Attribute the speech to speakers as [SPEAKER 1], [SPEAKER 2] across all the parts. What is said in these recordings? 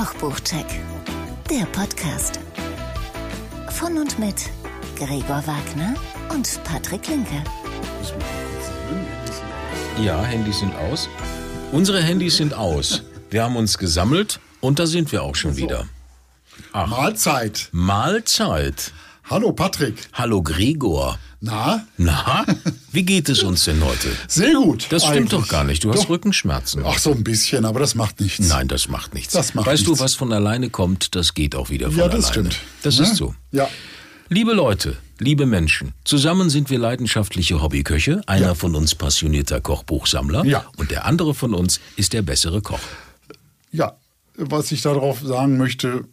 [SPEAKER 1] Kochbuchcheck, der Podcast. Von und mit Gregor Wagner und Patrick Linke.
[SPEAKER 2] Ja, Handys sind aus. Unsere Handys sind aus. Wir haben uns gesammelt und da sind wir auch schon wieder.
[SPEAKER 3] Mahlzeit.
[SPEAKER 2] Mahlzeit.
[SPEAKER 3] Hallo Patrick.
[SPEAKER 2] Hallo Gregor.
[SPEAKER 3] Na?
[SPEAKER 2] Na, wie geht es uns denn heute?
[SPEAKER 3] Sehr gut.
[SPEAKER 2] Das stimmt doch gar nicht. Du hast
[SPEAKER 3] Doch.
[SPEAKER 2] Rückenschmerzen.
[SPEAKER 3] Ach, so ein bisschen, aber das macht nichts.
[SPEAKER 2] Nein, das macht nichts.
[SPEAKER 3] Das macht
[SPEAKER 2] weißt du,
[SPEAKER 3] nichts.
[SPEAKER 2] was von alleine kommt, das geht auch wieder von
[SPEAKER 3] Ja,
[SPEAKER 2] alleine.
[SPEAKER 3] das stimmt.
[SPEAKER 2] Das
[SPEAKER 3] Ne?
[SPEAKER 2] ist so.
[SPEAKER 3] Ja.
[SPEAKER 2] Liebe Leute, liebe Menschen, zusammen sind wir leidenschaftliche Hobbyköche. Einer
[SPEAKER 3] Ja.
[SPEAKER 2] von uns passionierter Kochbuchsammler
[SPEAKER 3] Ja.
[SPEAKER 2] und der andere von uns ist der bessere Koch.
[SPEAKER 3] Ja, was ich darauf sagen möchte,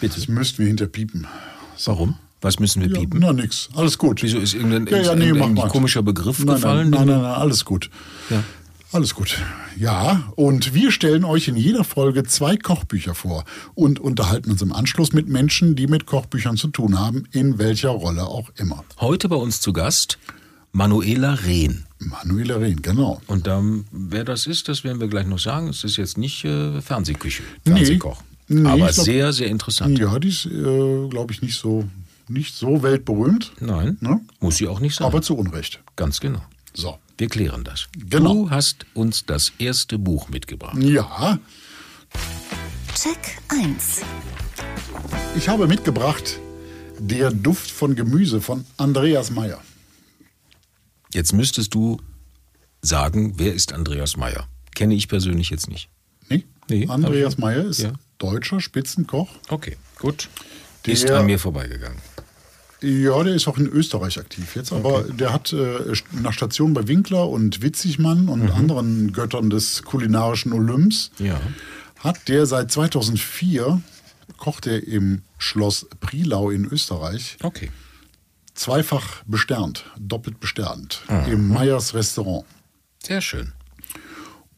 [SPEAKER 2] Bitte.
[SPEAKER 3] das müssten wir hinterpiepen.
[SPEAKER 2] Warum? Was müssen wir
[SPEAKER 3] Ja,
[SPEAKER 2] piepen?
[SPEAKER 3] na, nix. Alles gut.
[SPEAKER 2] Wieso ist irgendein,
[SPEAKER 3] ja, ja, nee,
[SPEAKER 2] irgendein
[SPEAKER 3] mach mal.
[SPEAKER 2] komischer Begriff
[SPEAKER 3] nein,
[SPEAKER 2] gefallen?
[SPEAKER 3] Nein, nein, nein, nein, alles gut.
[SPEAKER 2] Ja.
[SPEAKER 3] Alles gut. Ja, und wir stellen euch in jeder Folge zwei Kochbücher vor und unterhalten uns im Anschluss mit Menschen, die mit Kochbüchern zu tun haben, in welcher Rolle auch immer.
[SPEAKER 2] Heute bei uns zu Gast Manuela Rehn.
[SPEAKER 3] Manuela Rehn, genau.
[SPEAKER 2] Und ähm, wer das ist, das werden wir gleich noch sagen. Es ist jetzt nicht äh, Fernsehküche, Fernsehkoch.
[SPEAKER 3] Nee,
[SPEAKER 2] aber
[SPEAKER 3] ich glaub-
[SPEAKER 2] sehr, sehr interessant.
[SPEAKER 3] Ja, die ist, äh, glaube ich, nicht so, nicht so weltberühmt,
[SPEAKER 2] Nein,
[SPEAKER 3] Ne?
[SPEAKER 2] muss sie auch nicht sein.
[SPEAKER 3] aber zu Unrecht.
[SPEAKER 2] Ganz genau.
[SPEAKER 3] So.
[SPEAKER 2] Wir klären das.
[SPEAKER 3] Genau.
[SPEAKER 2] Du hast uns das erste Buch mitgebracht.
[SPEAKER 3] Ja,
[SPEAKER 1] Check 1.
[SPEAKER 3] ich habe mitgebracht Der Duft von Gemüse von Andreas Meyer.
[SPEAKER 2] Jetzt müsstest du sagen, wer ist Andreas Meyer? Kenne ich persönlich jetzt nicht.
[SPEAKER 3] Nee?
[SPEAKER 2] Nee,
[SPEAKER 3] Andreas Meyer ist
[SPEAKER 2] Ja.
[SPEAKER 3] deutscher Spitzenkoch.
[SPEAKER 2] Okay, gut.
[SPEAKER 3] Der-
[SPEAKER 2] ist an mir vorbeigegangen.
[SPEAKER 3] Ja, der ist auch in Österreich aktiv jetzt, aber der hat äh, nach Station bei Winkler und Witzigmann und anderen Göttern des kulinarischen Olymps,
[SPEAKER 2] Ja.
[SPEAKER 3] hat der seit 2004, kocht er im Schloss Prilau in Österreich,
[SPEAKER 2] Okay.
[SPEAKER 3] zweifach besternt, doppelt besternt, im Meyers Restaurant.
[SPEAKER 2] Sehr schön.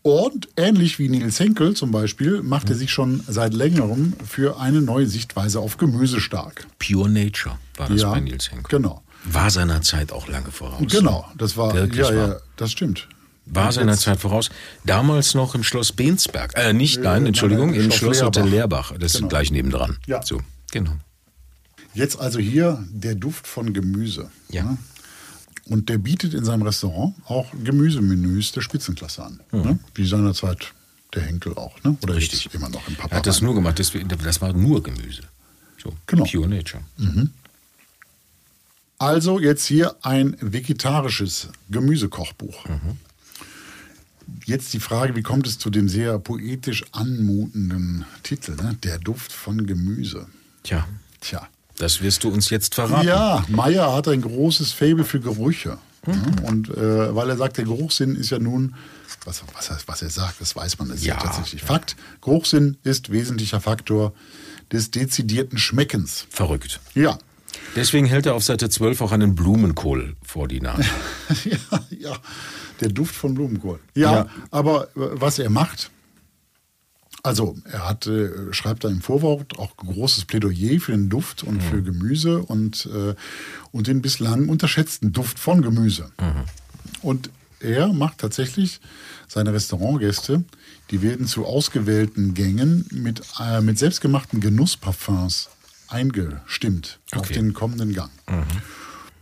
[SPEAKER 3] Und ähnlich wie Nils Henkel zum Beispiel, macht er sich schon seit längerem für eine neue Sichtweise auf Gemüse stark.
[SPEAKER 2] Pure Nature war das bei Nils Henkel.
[SPEAKER 3] Genau.
[SPEAKER 2] War seiner Zeit auch lange voraus.
[SPEAKER 3] Genau, das war,
[SPEAKER 2] Wirklich
[SPEAKER 3] ja,
[SPEAKER 2] wahr.
[SPEAKER 3] ja, das stimmt.
[SPEAKER 2] War seiner
[SPEAKER 3] Jetzt-
[SPEAKER 2] Zeit voraus. Damals noch im Schloss Bensberg. Äh, nicht, nein,
[SPEAKER 3] nein,
[SPEAKER 2] Entschuldigung,
[SPEAKER 3] nein,
[SPEAKER 2] im
[SPEAKER 3] Schloss
[SPEAKER 2] Schlosshotel
[SPEAKER 3] Leerbach.
[SPEAKER 2] Leerbach. Das ist
[SPEAKER 3] Genau.
[SPEAKER 2] gleich nebendran.
[SPEAKER 3] Ja.
[SPEAKER 2] So, genau.
[SPEAKER 3] Jetzt also hier der Duft von Gemüse.
[SPEAKER 2] Ja.
[SPEAKER 3] Ne? Und der bietet in seinem Restaurant auch Gemüsemenüs der Spitzenklasse an. Ne? Wie seinerzeit der Henkel auch. Ne? Oder
[SPEAKER 2] Mhm. Richtig.
[SPEAKER 3] jetzt immer noch im Papa.
[SPEAKER 2] Er hat das nur gemacht, das, das war nur Gemüse. So,
[SPEAKER 3] Genau.
[SPEAKER 2] Pure Nature.
[SPEAKER 3] Also jetzt hier ein vegetarisches Gemüsekochbuch.
[SPEAKER 2] Mhm.
[SPEAKER 3] Jetzt die Frage, wie kommt es zu dem sehr poetisch anmutenden Titel, ne? Der Duft von Gemüse.
[SPEAKER 2] Tja,
[SPEAKER 3] Tja.
[SPEAKER 2] Das wirst du uns jetzt verraten.
[SPEAKER 3] Ja, Meyer hat ein großes Faible für Gerüche.
[SPEAKER 2] Mhm.
[SPEAKER 3] Und äh, weil er sagt, der Geruchssinn ist ja nun, was, was, er- was er sagt, das weiß man, das ist ja,
[SPEAKER 2] Ja,
[SPEAKER 3] tatsächlich Fakt. Geruchssinn ist wesentlicher Faktor des dezidierten Schmeckens.
[SPEAKER 2] Verrückt.
[SPEAKER 3] Ja.
[SPEAKER 2] Deswegen hält er auf Seite 12 auch einen Blumenkohl vor die Nase.
[SPEAKER 3] ja, ja, der Duft von Blumenkohl. Ja,
[SPEAKER 2] Ja.
[SPEAKER 3] aber äh, was er macht, also er hat, äh, schreibt da im Vorwort auch großes Plädoyer für den Duft und für Gemüse und, äh, und den bislang unterschätzten Duft von Gemüse. Und er macht tatsächlich seine Restaurantgäste, die werden zu ausgewählten Gängen mit, äh, mit selbstgemachten Genussparfums eingestimmt auf
[SPEAKER 2] Okay.
[SPEAKER 3] den kommenden Gang.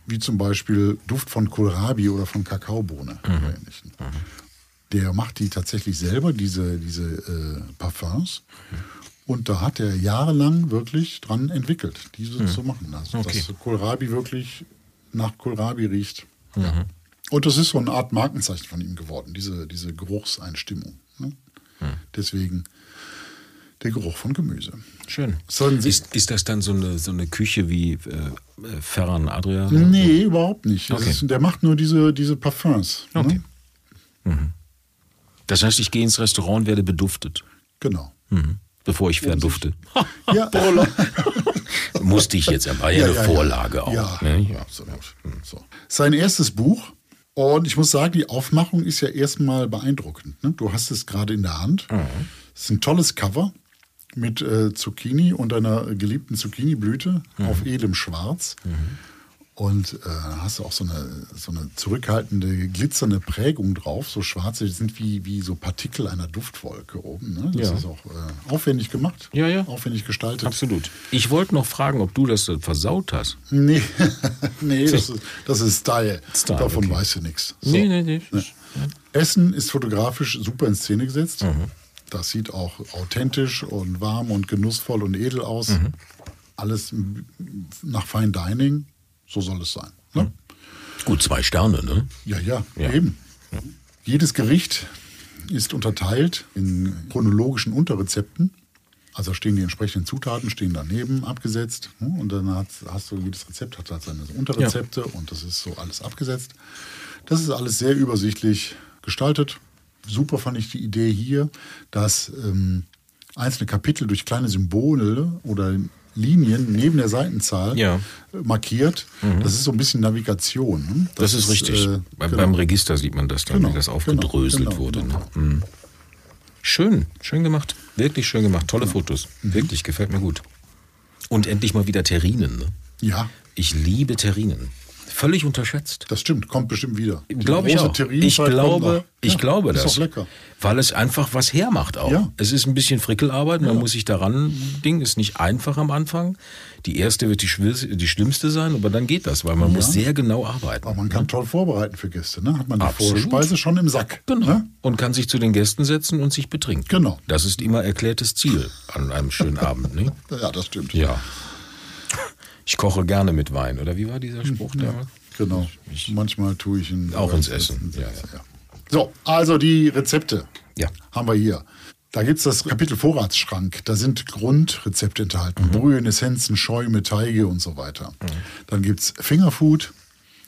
[SPEAKER 3] Wie zum Beispiel Duft von Kohlrabi oder von Kakaobohne oder ähnlichen. Der macht die tatsächlich selber, diese, diese äh, Parfums. Und da hat er jahrelang wirklich dran entwickelt, diese zu machen. Also,
[SPEAKER 2] Okay.
[SPEAKER 3] Dass Kohlrabi wirklich nach Kohlrabi riecht. Ja. Und das ist so eine Art Markenzeichen von ihm geworden, diese, diese Geruchseinstimmung. Ne? Deswegen der Geruch von Gemüse.
[SPEAKER 2] Schön. Ist, ist das dann so eine, so eine Küche wie äh, äh, Ferran Adria?
[SPEAKER 3] Nee, überhaupt nicht.
[SPEAKER 2] Okay.
[SPEAKER 3] ist, der macht nur diese, diese Parfums.
[SPEAKER 2] Okay.
[SPEAKER 3] Ne?
[SPEAKER 2] Das heißt, ich gehe ins Restaurant und werde beduftet,
[SPEAKER 3] Genau.
[SPEAKER 2] mhm. bevor ich verdufte.
[SPEAKER 3] Ja,
[SPEAKER 2] Musste ich jetzt, war ja,
[SPEAKER 3] Ja,
[SPEAKER 2] eine
[SPEAKER 3] ja, ja.
[SPEAKER 2] Vorlage auch.
[SPEAKER 3] Ja,
[SPEAKER 2] ne? ja.
[SPEAKER 3] absolut. So. Sein erstes Buch. Und ich muss sagen, die Aufmachung ist ja erstmal beeindruckend. Ne? Du hast es gerade in der Hand.
[SPEAKER 2] Mhm.
[SPEAKER 3] Es ist ein tolles Cover mit äh, Zucchini und einer geliebten Zucchiniblüte
[SPEAKER 2] Mhm.
[SPEAKER 3] auf edlem Schwarz. Und äh, hast du auch so eine, so eine zurückhaltende, glitzernde Prägung drauf. So schwarze sind wie, wie so Partikel einer Duftwolke oben. Ne? Das
[SPEAKER 2] Ja.
[SPEAKER 3] ist auch äh, aufwendig gemacht.
[SPEAKER 2] Ja, ja.
[SPEAKER 3] Aufwendig gestaltet.
[SPEAKER 2] Absolut. Ich wollte noch fragen, ob du das versaut hast.
[SPEAKER 3] Nee, nee das, ist, das ist Style.
[SPEAKER 2] Style,
[SPEAKER 3] Davon
[SPEAKER 2] okay.
[SPEAKER 3] weißt du nichts. So.
[SPEAKER 2] Nee, nee, nee.
[SPEAKER 3] Essen ist fotografisch super in Szene gesetzt.
[SPEAKER 2] Mhm.
[SPEAKER 3] Das sieht auch authentisch und warm und genussvoll und edel aus.
[SPEAKER 2] Mhm.
[SPEAKER 3] Alles nach Fine Dining. So soll es sein. Ne?
[SPEAKER 2] Gut, zwei Sterne, ne?
[SPEAKER 3] Ja, ja,
[SPEAKER 2] Ja.
[SPEAKER 3] eben. Jedes Gericht ist unterteilt in chronologischen Unterrezepten. Also stehen die entsprechenden Zutaten, stehen daneben abgesetzt. ne? Und dann hat, hast du, jedes Rezept hat halt seine Unterrezepte und das ist so alles abgesetzt. Das ist alles sehr übersichtlich gestaltet. Super fand ich die Idee hier, dass ähm, einzelne Kapitel durch kleine Symbole oder Linien neben der Seitenzahl
[SPEAKER 2] Ja.
[SPEAKER 3] markiert. Das ist so ein bisschen Navigation. Ne?
[SPEAKER 2] Das, ist richtig.
[SPEAKER 3] äh,
[SPEAKER 2] Bei,
[SPEAKER 3] genau.
[SPEAKER 2] Beim Register sieht man das dann,
[SPEAKER 3] Genau,
[SPEAKER 2] wie das aufgedröselt
[SPEAKER 3] genau,
[SPEAKER 2] wurde.
[SPEAKER 3] genau.
[SPEAKER 2] Ne? Mhm. Schön, schön gemacht. Wirklich schön gemacht. Tolle Fotos.
[SPEAKER 3] Mhm.
[SPEAKER 2] Wirklich, gefällt mir gut. Und endlich mal wieder Terrinen. Ne?
[SPEAKER 3] Ja,
[SPEAKER 2] Ich liebe Terrinen. Völlig unterschätzt.
[SPEAKER 3] das stimmt, kommt bestimmt wieder.
[SPEAKER 2] Glaube ich auch. Ich glaube, ich
[SPEAKER 3] Ja,
[SPEAKER 2] glaube
[SPEAKER 3] ist
[SPEAKER 2] das.
[SPEAKER 3] auch lecker.
[SPEAKER 2] Weil es einfach was hermacht auch.
[SPEAKER 3] Ja.
[SPEAKER 2] Es ist ein bisschen Frickelarbeit, man muss sich daran Ding ist nicht einfach am Anfang. Die erste wird die, die schlimmste sein, aber dann geht das, weil man muss sehr genau arbeiten.
[SPEAKER 3] Aber man kann toll vorbereiten für Gäste. Ne? Hat man die
[SPEAKER 2] Absolut.
[SPEAKER 3] Vorspeise schon im Sack.
[SPEAKER 2] Genau.
[SPEAKER 3] Ne?
[SPEAKER 2] Und kann sich zu den Gästen setzen und sich betrinken.
[SPEAKER 3] Genau.
[SPEAKER 2] Das ist immer erklärtes Ziel an einem schönen Abend. Ne?
[SPEAKER 3] Ja, das stimmt.
[SPEAKER 2] Ja. Ich koche gerne mit Wein, oder wie war dieser Spruch damals?
[SPEAKER 3] Genau. Manchmal tue ich ihn
[SPEAKER 2] Auch ins Essen. Ja,
[SPEAKER 3] Ja. So, also die Rezepte
[SPEAKER 2] Ja.
[SPEAKER 3] haben wir hier. Da gibt es das Kapitel Vorratsschrank. Da sind Grundrezepte
[SPEAKER 2] Mhm.
[SPEAKER 3] enthalten. Brühen, Essenzen, Schäume, Teige und so weiter. Dann gibt es Fingerfood,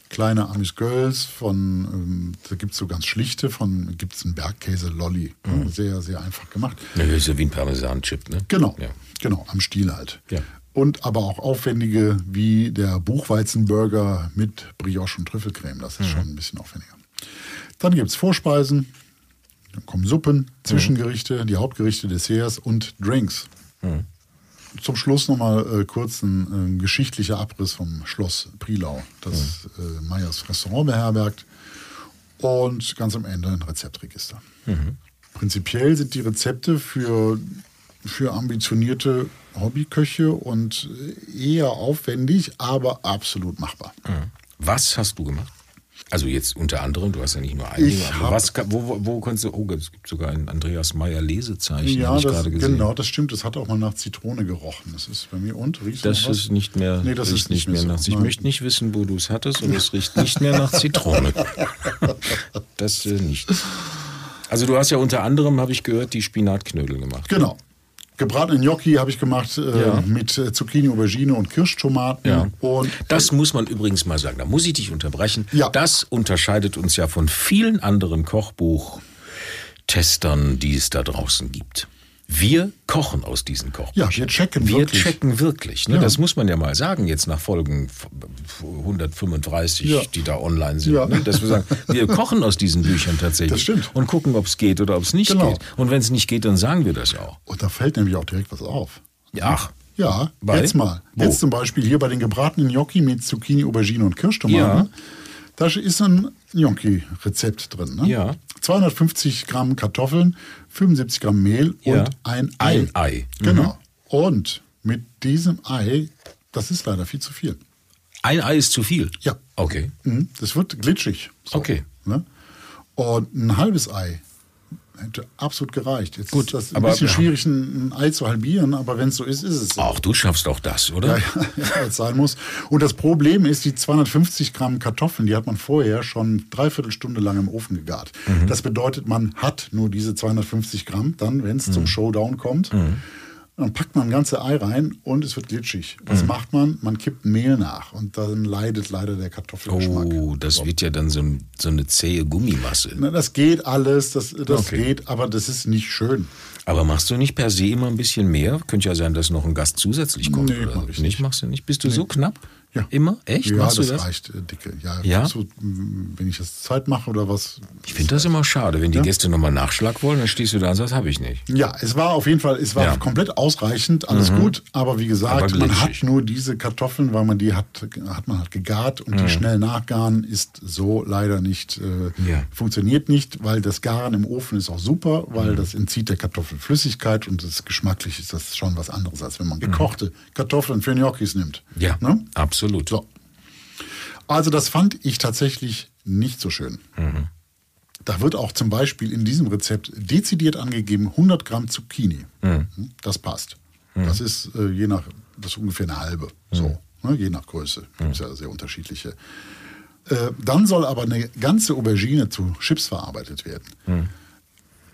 [SPEAKER 3] kleine Amis Girls von, ähm, da gibt es so ganz schlichte, von gibt es einen Bergkäse Lolli.
[SPEAKER 2] Mhm.
[SPEAKER 3] Sehr, sehr einfach gemacht.
[SPEAKER 2] Ja, das ist ja wie ein Parmesan-Chip, ne?
[SPEAKER 3] Genau,
[SPEAKER 2] Ja.
[SPEAKER 3] genau, am Stiel halt.
[SPEAKER 2] Ja.
[SPEAKER 3] Und aber auch aufwendige wie der Buchweizenburger mit Brioche und Trüffelcreme. Das ist schon ein bisschen aufwendiger. Dann gibt es Vorspeisen, dann kommen Suppen, Zwischengerichte, die Hauptgerichte, Desserts und Drinks. Zum Schluss nochmal äh, kurz ein äh, geschichtlicher Abriss vom Schloss Prilau, das äh, Meyers Restaurant beherbergt. Und ganz am Ende ein Rezeptregister. Prinzipiell sind die Rezepte für, für ambitionierte Hobbyköche und eher aufwendig, aber absolut machbar.
[SPEAKER 2] Was hast du gemacht? Also jetzt unter anderem, du hast ja nicht nur ein
[SPEAKER 3] Ich
[SPEAKER 2] Ding, aber
[SPEAKER 3] hab-
[SPEAKER 2] was, wo, wo, wo kannst du, oh, es gibt sogar ein Andreas Meyer Lesezeichen,
[SPEAKER 3] Ja,
[SPEAKER 2] habe ich
[SPEAKER 3] das,
[SPEAKER 2] gerade gesehen.
[SPEAKER 3] genau, das stimmt. Das hat auch mal nach Zitrone gerochen. Das ist bei mir und riecht
[SPEAKER 2] Das ist nicht mehr,
[SPEAKER 3] Nee, das ist nicht mehr so.
[SPEAKER 2] nach Ich
[SPEAKER 3] Nein.
[SPEAKER 2] möchte nicht wissen, wo du es hattest und es riecht nicht mehr nach Zitrone. das äh, nicht. Also du hast ja unter anderem, habe ich gehört, die Spinatknödel gemacht.
[SPEAKER 3] Genau. Gebratene Gnocchi habe ich gemacht äh,
[SPEAKER 2] Ja.
[SPEAKER 3] mit äh, Zucchini, Aubergine und Kirschtomaten.
[SPEAKER 2] Ja.
[SPEAKER 3] Und
[SPEAKER 2] Das muss man übrigens mal sagen. Da muss ich dich unterbrechen.
[SPEAKER 3] Ja.
[SPEAKER 2] Das unterscheidet uns ja von vielen anderen Kochbuch-Testern, die es da draußen gibt. Wir kochen aus diesen Kochbüchern.
[SPEAKER 3] Ja, wir checken
[SPEAKER 2] wir
[SPEAKER 3] wirklich.
[SPEAKER 2] checken wirklich. Ne?
[SPEAKER 3] Ja.
[SPEAKER 2] Das muss man ja mal sagen, jetzt nach Folgen 135,
[SPEAKER 3] Ja.
[SPEAKER 2] die da online sind.
[SPEAKER 3] Ja.
[SPEAKER 2] Ne? Dass wir sagen, wir kochen aus diesen Büchern tatsächlich.
[SPEAKER 3] Das stimmt.
[SPEAKER 2] Und gucken, ob es geht oder ob es nicht
[SPEAKER 3] Genau.
[SPEAKER 2] geht. Und wenn es nicht geht, dann sagen wir das auch.
[SPEAKER 3] Und da fällt nämlich auch direkt was auf.
[SPEAKER 2] Ach,
[SPEAKER 3] Ja,
[SPEAKER 2] Bei?
[SPEAKER 3] jetzt mal.
[SPEAKER 2] Wo?
[SPEAKER 3] Jetzt zum Beispiel hier bei den gebratenen Gnocchi mit Zucchini, Aubergine und Kirschtomaten. Da ist ein Gnocchi-Rezept drin. Ne?
[SPEAKER 2] Ja.
[SPEAKER 3] 250 Gramm Kartoffeln, 75 Gramm Mehl
[SPEAKER 2] Ja.
[SPEAKER 3] und ein Ei.
[SPEAKER 2] Ein Ei. Mhm.
[SPEAKER 3] Genau. Und mit diesem Ei, das ist leider viel zu viel.
[SPEAKER 2] ein Ei ist zu viel.
[SPEAKER 3] Ja.
[SPEAKER 2] Okay.
[SPEAKER 3] Mhm, Das wird glitschig. So,
[SPEAKER 2] Okay.
[SPEAKER 3] Ne? Und ein halbes Ei hätte absolut gereicht. Jetzt
[SPEAKER 2] Gut,
[SPEAKER 3] ist das ein bisschen schwierig, ein, Ei zu halbieren, aber wenn es so ist, ist es so.
[SPEAKER 2] Auch du schaffst auch das, oder?
[SPEAKER 3] Ja, ja, als sein muss. Und das Problem ist, die 250 Gramm Kartoffeln, die hat man vorher schon dreiviertel Stunde lang im Ofen gegart.
[SPEAKER 2] Mhm.
[SPEAKER 3] Das bedeutet, man hat nur diese 250 Gramm dann, wenn es
[SPEAKER 2] Mhm.
[SPEAKER 3] zum Showdown kommt. Dann packt man ein ganzes Ei rein und es wird glitschig. Was
[SPEAKER 2] Mhm.
[SPEAKER 3] macht man? Man kippt Mehl nach und dann leidet leider der Kartoffelgeschmack.
[SPEAKER 2] Oh, das wird ja dann so, ein, so eine zähe Gummimasse.
[SPEAKER 3] Na, das geht alles, das, das
[SPEAKER 2] Okay.
[SPEAKER 3] geht, aber das ist nicht schön.
[SPEAKER 2] Aber machst du nicht per se immer ein bisschen mehr? Könnte ja sein, dass noch ein Gast zusätzlich kommt.
[SPEAKER 3] Nee,
[SPEAKER 2] oder
[SPEAKER 3] mach
[SPEAKER 2] so.
[SPEAKER 3] ich
[SPEAKER 2] nicht.
[SPEAKER 3] nicht.
[SPEAKER 2] Machst du nicht? Bist du so knapp?
[SPEAKER 3] Ja.
[SPEAKER 2] Immer? Echt?
[SPEAKER 3] Ja,
[SPEAKER 2] Machst
[SPEAKER 3] das,
[SPEAKER 2] du das?
[SPEAKER 3] reicht äh, dicke. Ja,
[SPEAKER 2] Ja?
[SPEAKER 3] Mh, wenn ich das Zeit mache oder was.
[SPEAKER 2] Ich finde das immer schade. Wenn die Gäste nochmal Nachschlag wollen, dann stehst du da und sagst, habe ich nicht.
[SPEAKER 3] Ja, es war auf jeden Fall, es war
[SPEAKER 2] Ja. Mhm.
[SPEAKER 3] komplett ausreichend, alles gut, aber wie gesagt,
[SPEAKER 2] Aber
[SPEAKER 3] man hat nur diese Kartoffeln, weil man die hat, hat man halt gegart und
[SPEAKER 2] Mhm.
[SPEAKER 3] die schnell nachgaren ist so leider nicht, äh,
[SPEAKER 2] Ja.
[SPEAKER 3] funktioniert nicht, weil das Garen im Ofen ist auch super, weil
[SPEAKER 2] Mhm.
[SPEAKER 3] das entzieht der Kartoffel Flüssigkeit und das geschmacklich ist das schon was anderes, als wenn man gekochte Kartoffeln für Gnocchis nimmt.
[SPEAKER 2] Mhm. Ja,
[SPEAKER 3] Ne?
[SPEAKER 2] absolut.
[SPEAKER 3] So. Also das fand ich tatsächlich nicht so schön. Da wird auch zum Beispiel in diesem Rezept dezidiert angegeben 100 Gramm Zucchini. Das passt. Das ist äh, je nach, das ist ungefähr eine halbe. So, ne, je nach Größe. Gibt es ja sehr unterschiedliche. Äh, dann soll aber eine ganze Aubergine zu Chips verarbeitet werden.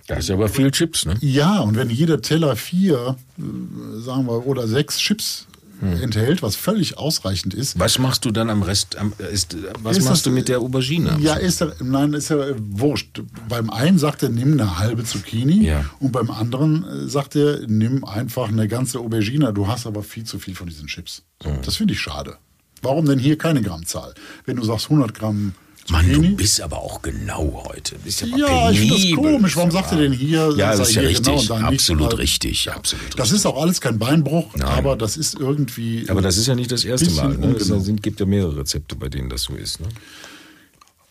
[SPEAKER 2] Da ist aber viel Chips, ne?
[SPEAKER 3] Ja, und wenn jeder Teller vier, äh, sagen wir, oder sechs Chips enthält, was völlig ausreichend ist,
[SPEAKER 2] Was machst du dann am Rest? Am, ist, was
[SPEAKER 3] Ist
[SPEAKER 2] machst
[SPEAKER 3] das-
[SPEAKER 2] du mit der Aubergine?
[SPEAKER 3] Ja, ist ja, nein, ist ja äh, wurscht. Beim einen sagt er, nimm eine halbe Zucchini
[SPEAKER 2] Ja.
[SPEAKER 3] und beim anderen äh, sagt er, nimm einfach eine ganze Aubergine. Du hast aber viel zu viel von diesen Chips. So,
[SPEAKER 2] Mhm.
[SPEAKER 3] Das finde ich schade. Warum denn hier keine Grammzahl? Wenn du sagst 100 Gramm
[SPEAKER 2] Mann, du bist aber auch genau heute. Bist aber
[SPEAKER 3] ja, ich finde das komisch. Warum sagt er denn hier?
[SPEAKER 2] Ja, das ist ja
[SPEAKER 3] hier
[SPEAKER 2] richtig.
[SPEAKER 3] genau nicht?
[SPEAKER 2] absolut richtig. Absolut
[SPEAKER 3] Das ist auch alles kein Beinbruch, aber das ist irgendwie.
[SPEAKER 2] Aber das ist ja nicht das erste Mal. Ne? Es gibt ja mehrere Rezepte, bei denen das so ist. Ne?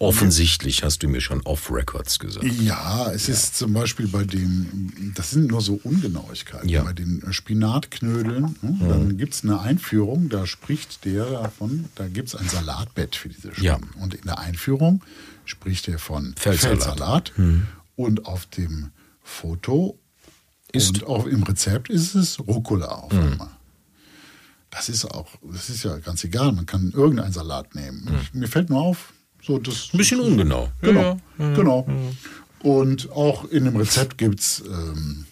[SPEAKER 2] Offensichtlich hast du mir schon off-Records gesagt.
[SPEAKER 3] Ja, es ist zum Beispiel bei dem, das sind nur so Ungenauigkeiten.
[SPEAKER 2] Ja.
[SPEAKER 3] Bei den Spinatknödeln, ne, dann gibt es eine Einführung, da spricht der davon, da gibt es ein Salatbett für diese Schwammen.
[SPEAKER 2] Ja.
[SPEAKER 3] Und in der Einführung spricht er von
[SPEAKER 2] Feldsalat.
[SPEAKER 3] Feldsalat. Und auf dem Foto
[SPEAKER 2] Ist-
[SPEAKER 3] und auch im Rezept ist es Rucola auf einmal. Das ist auch, das ist ja ganz egal, man kann irgendeinen Salat nehmen. Ich, mir fällt nur auf, so das.
[SPEAKER 2] Ein bisschen ungenau.
[SPEAKER 3] Genau, genau. Und auch in dem Rezept gibt es ähm,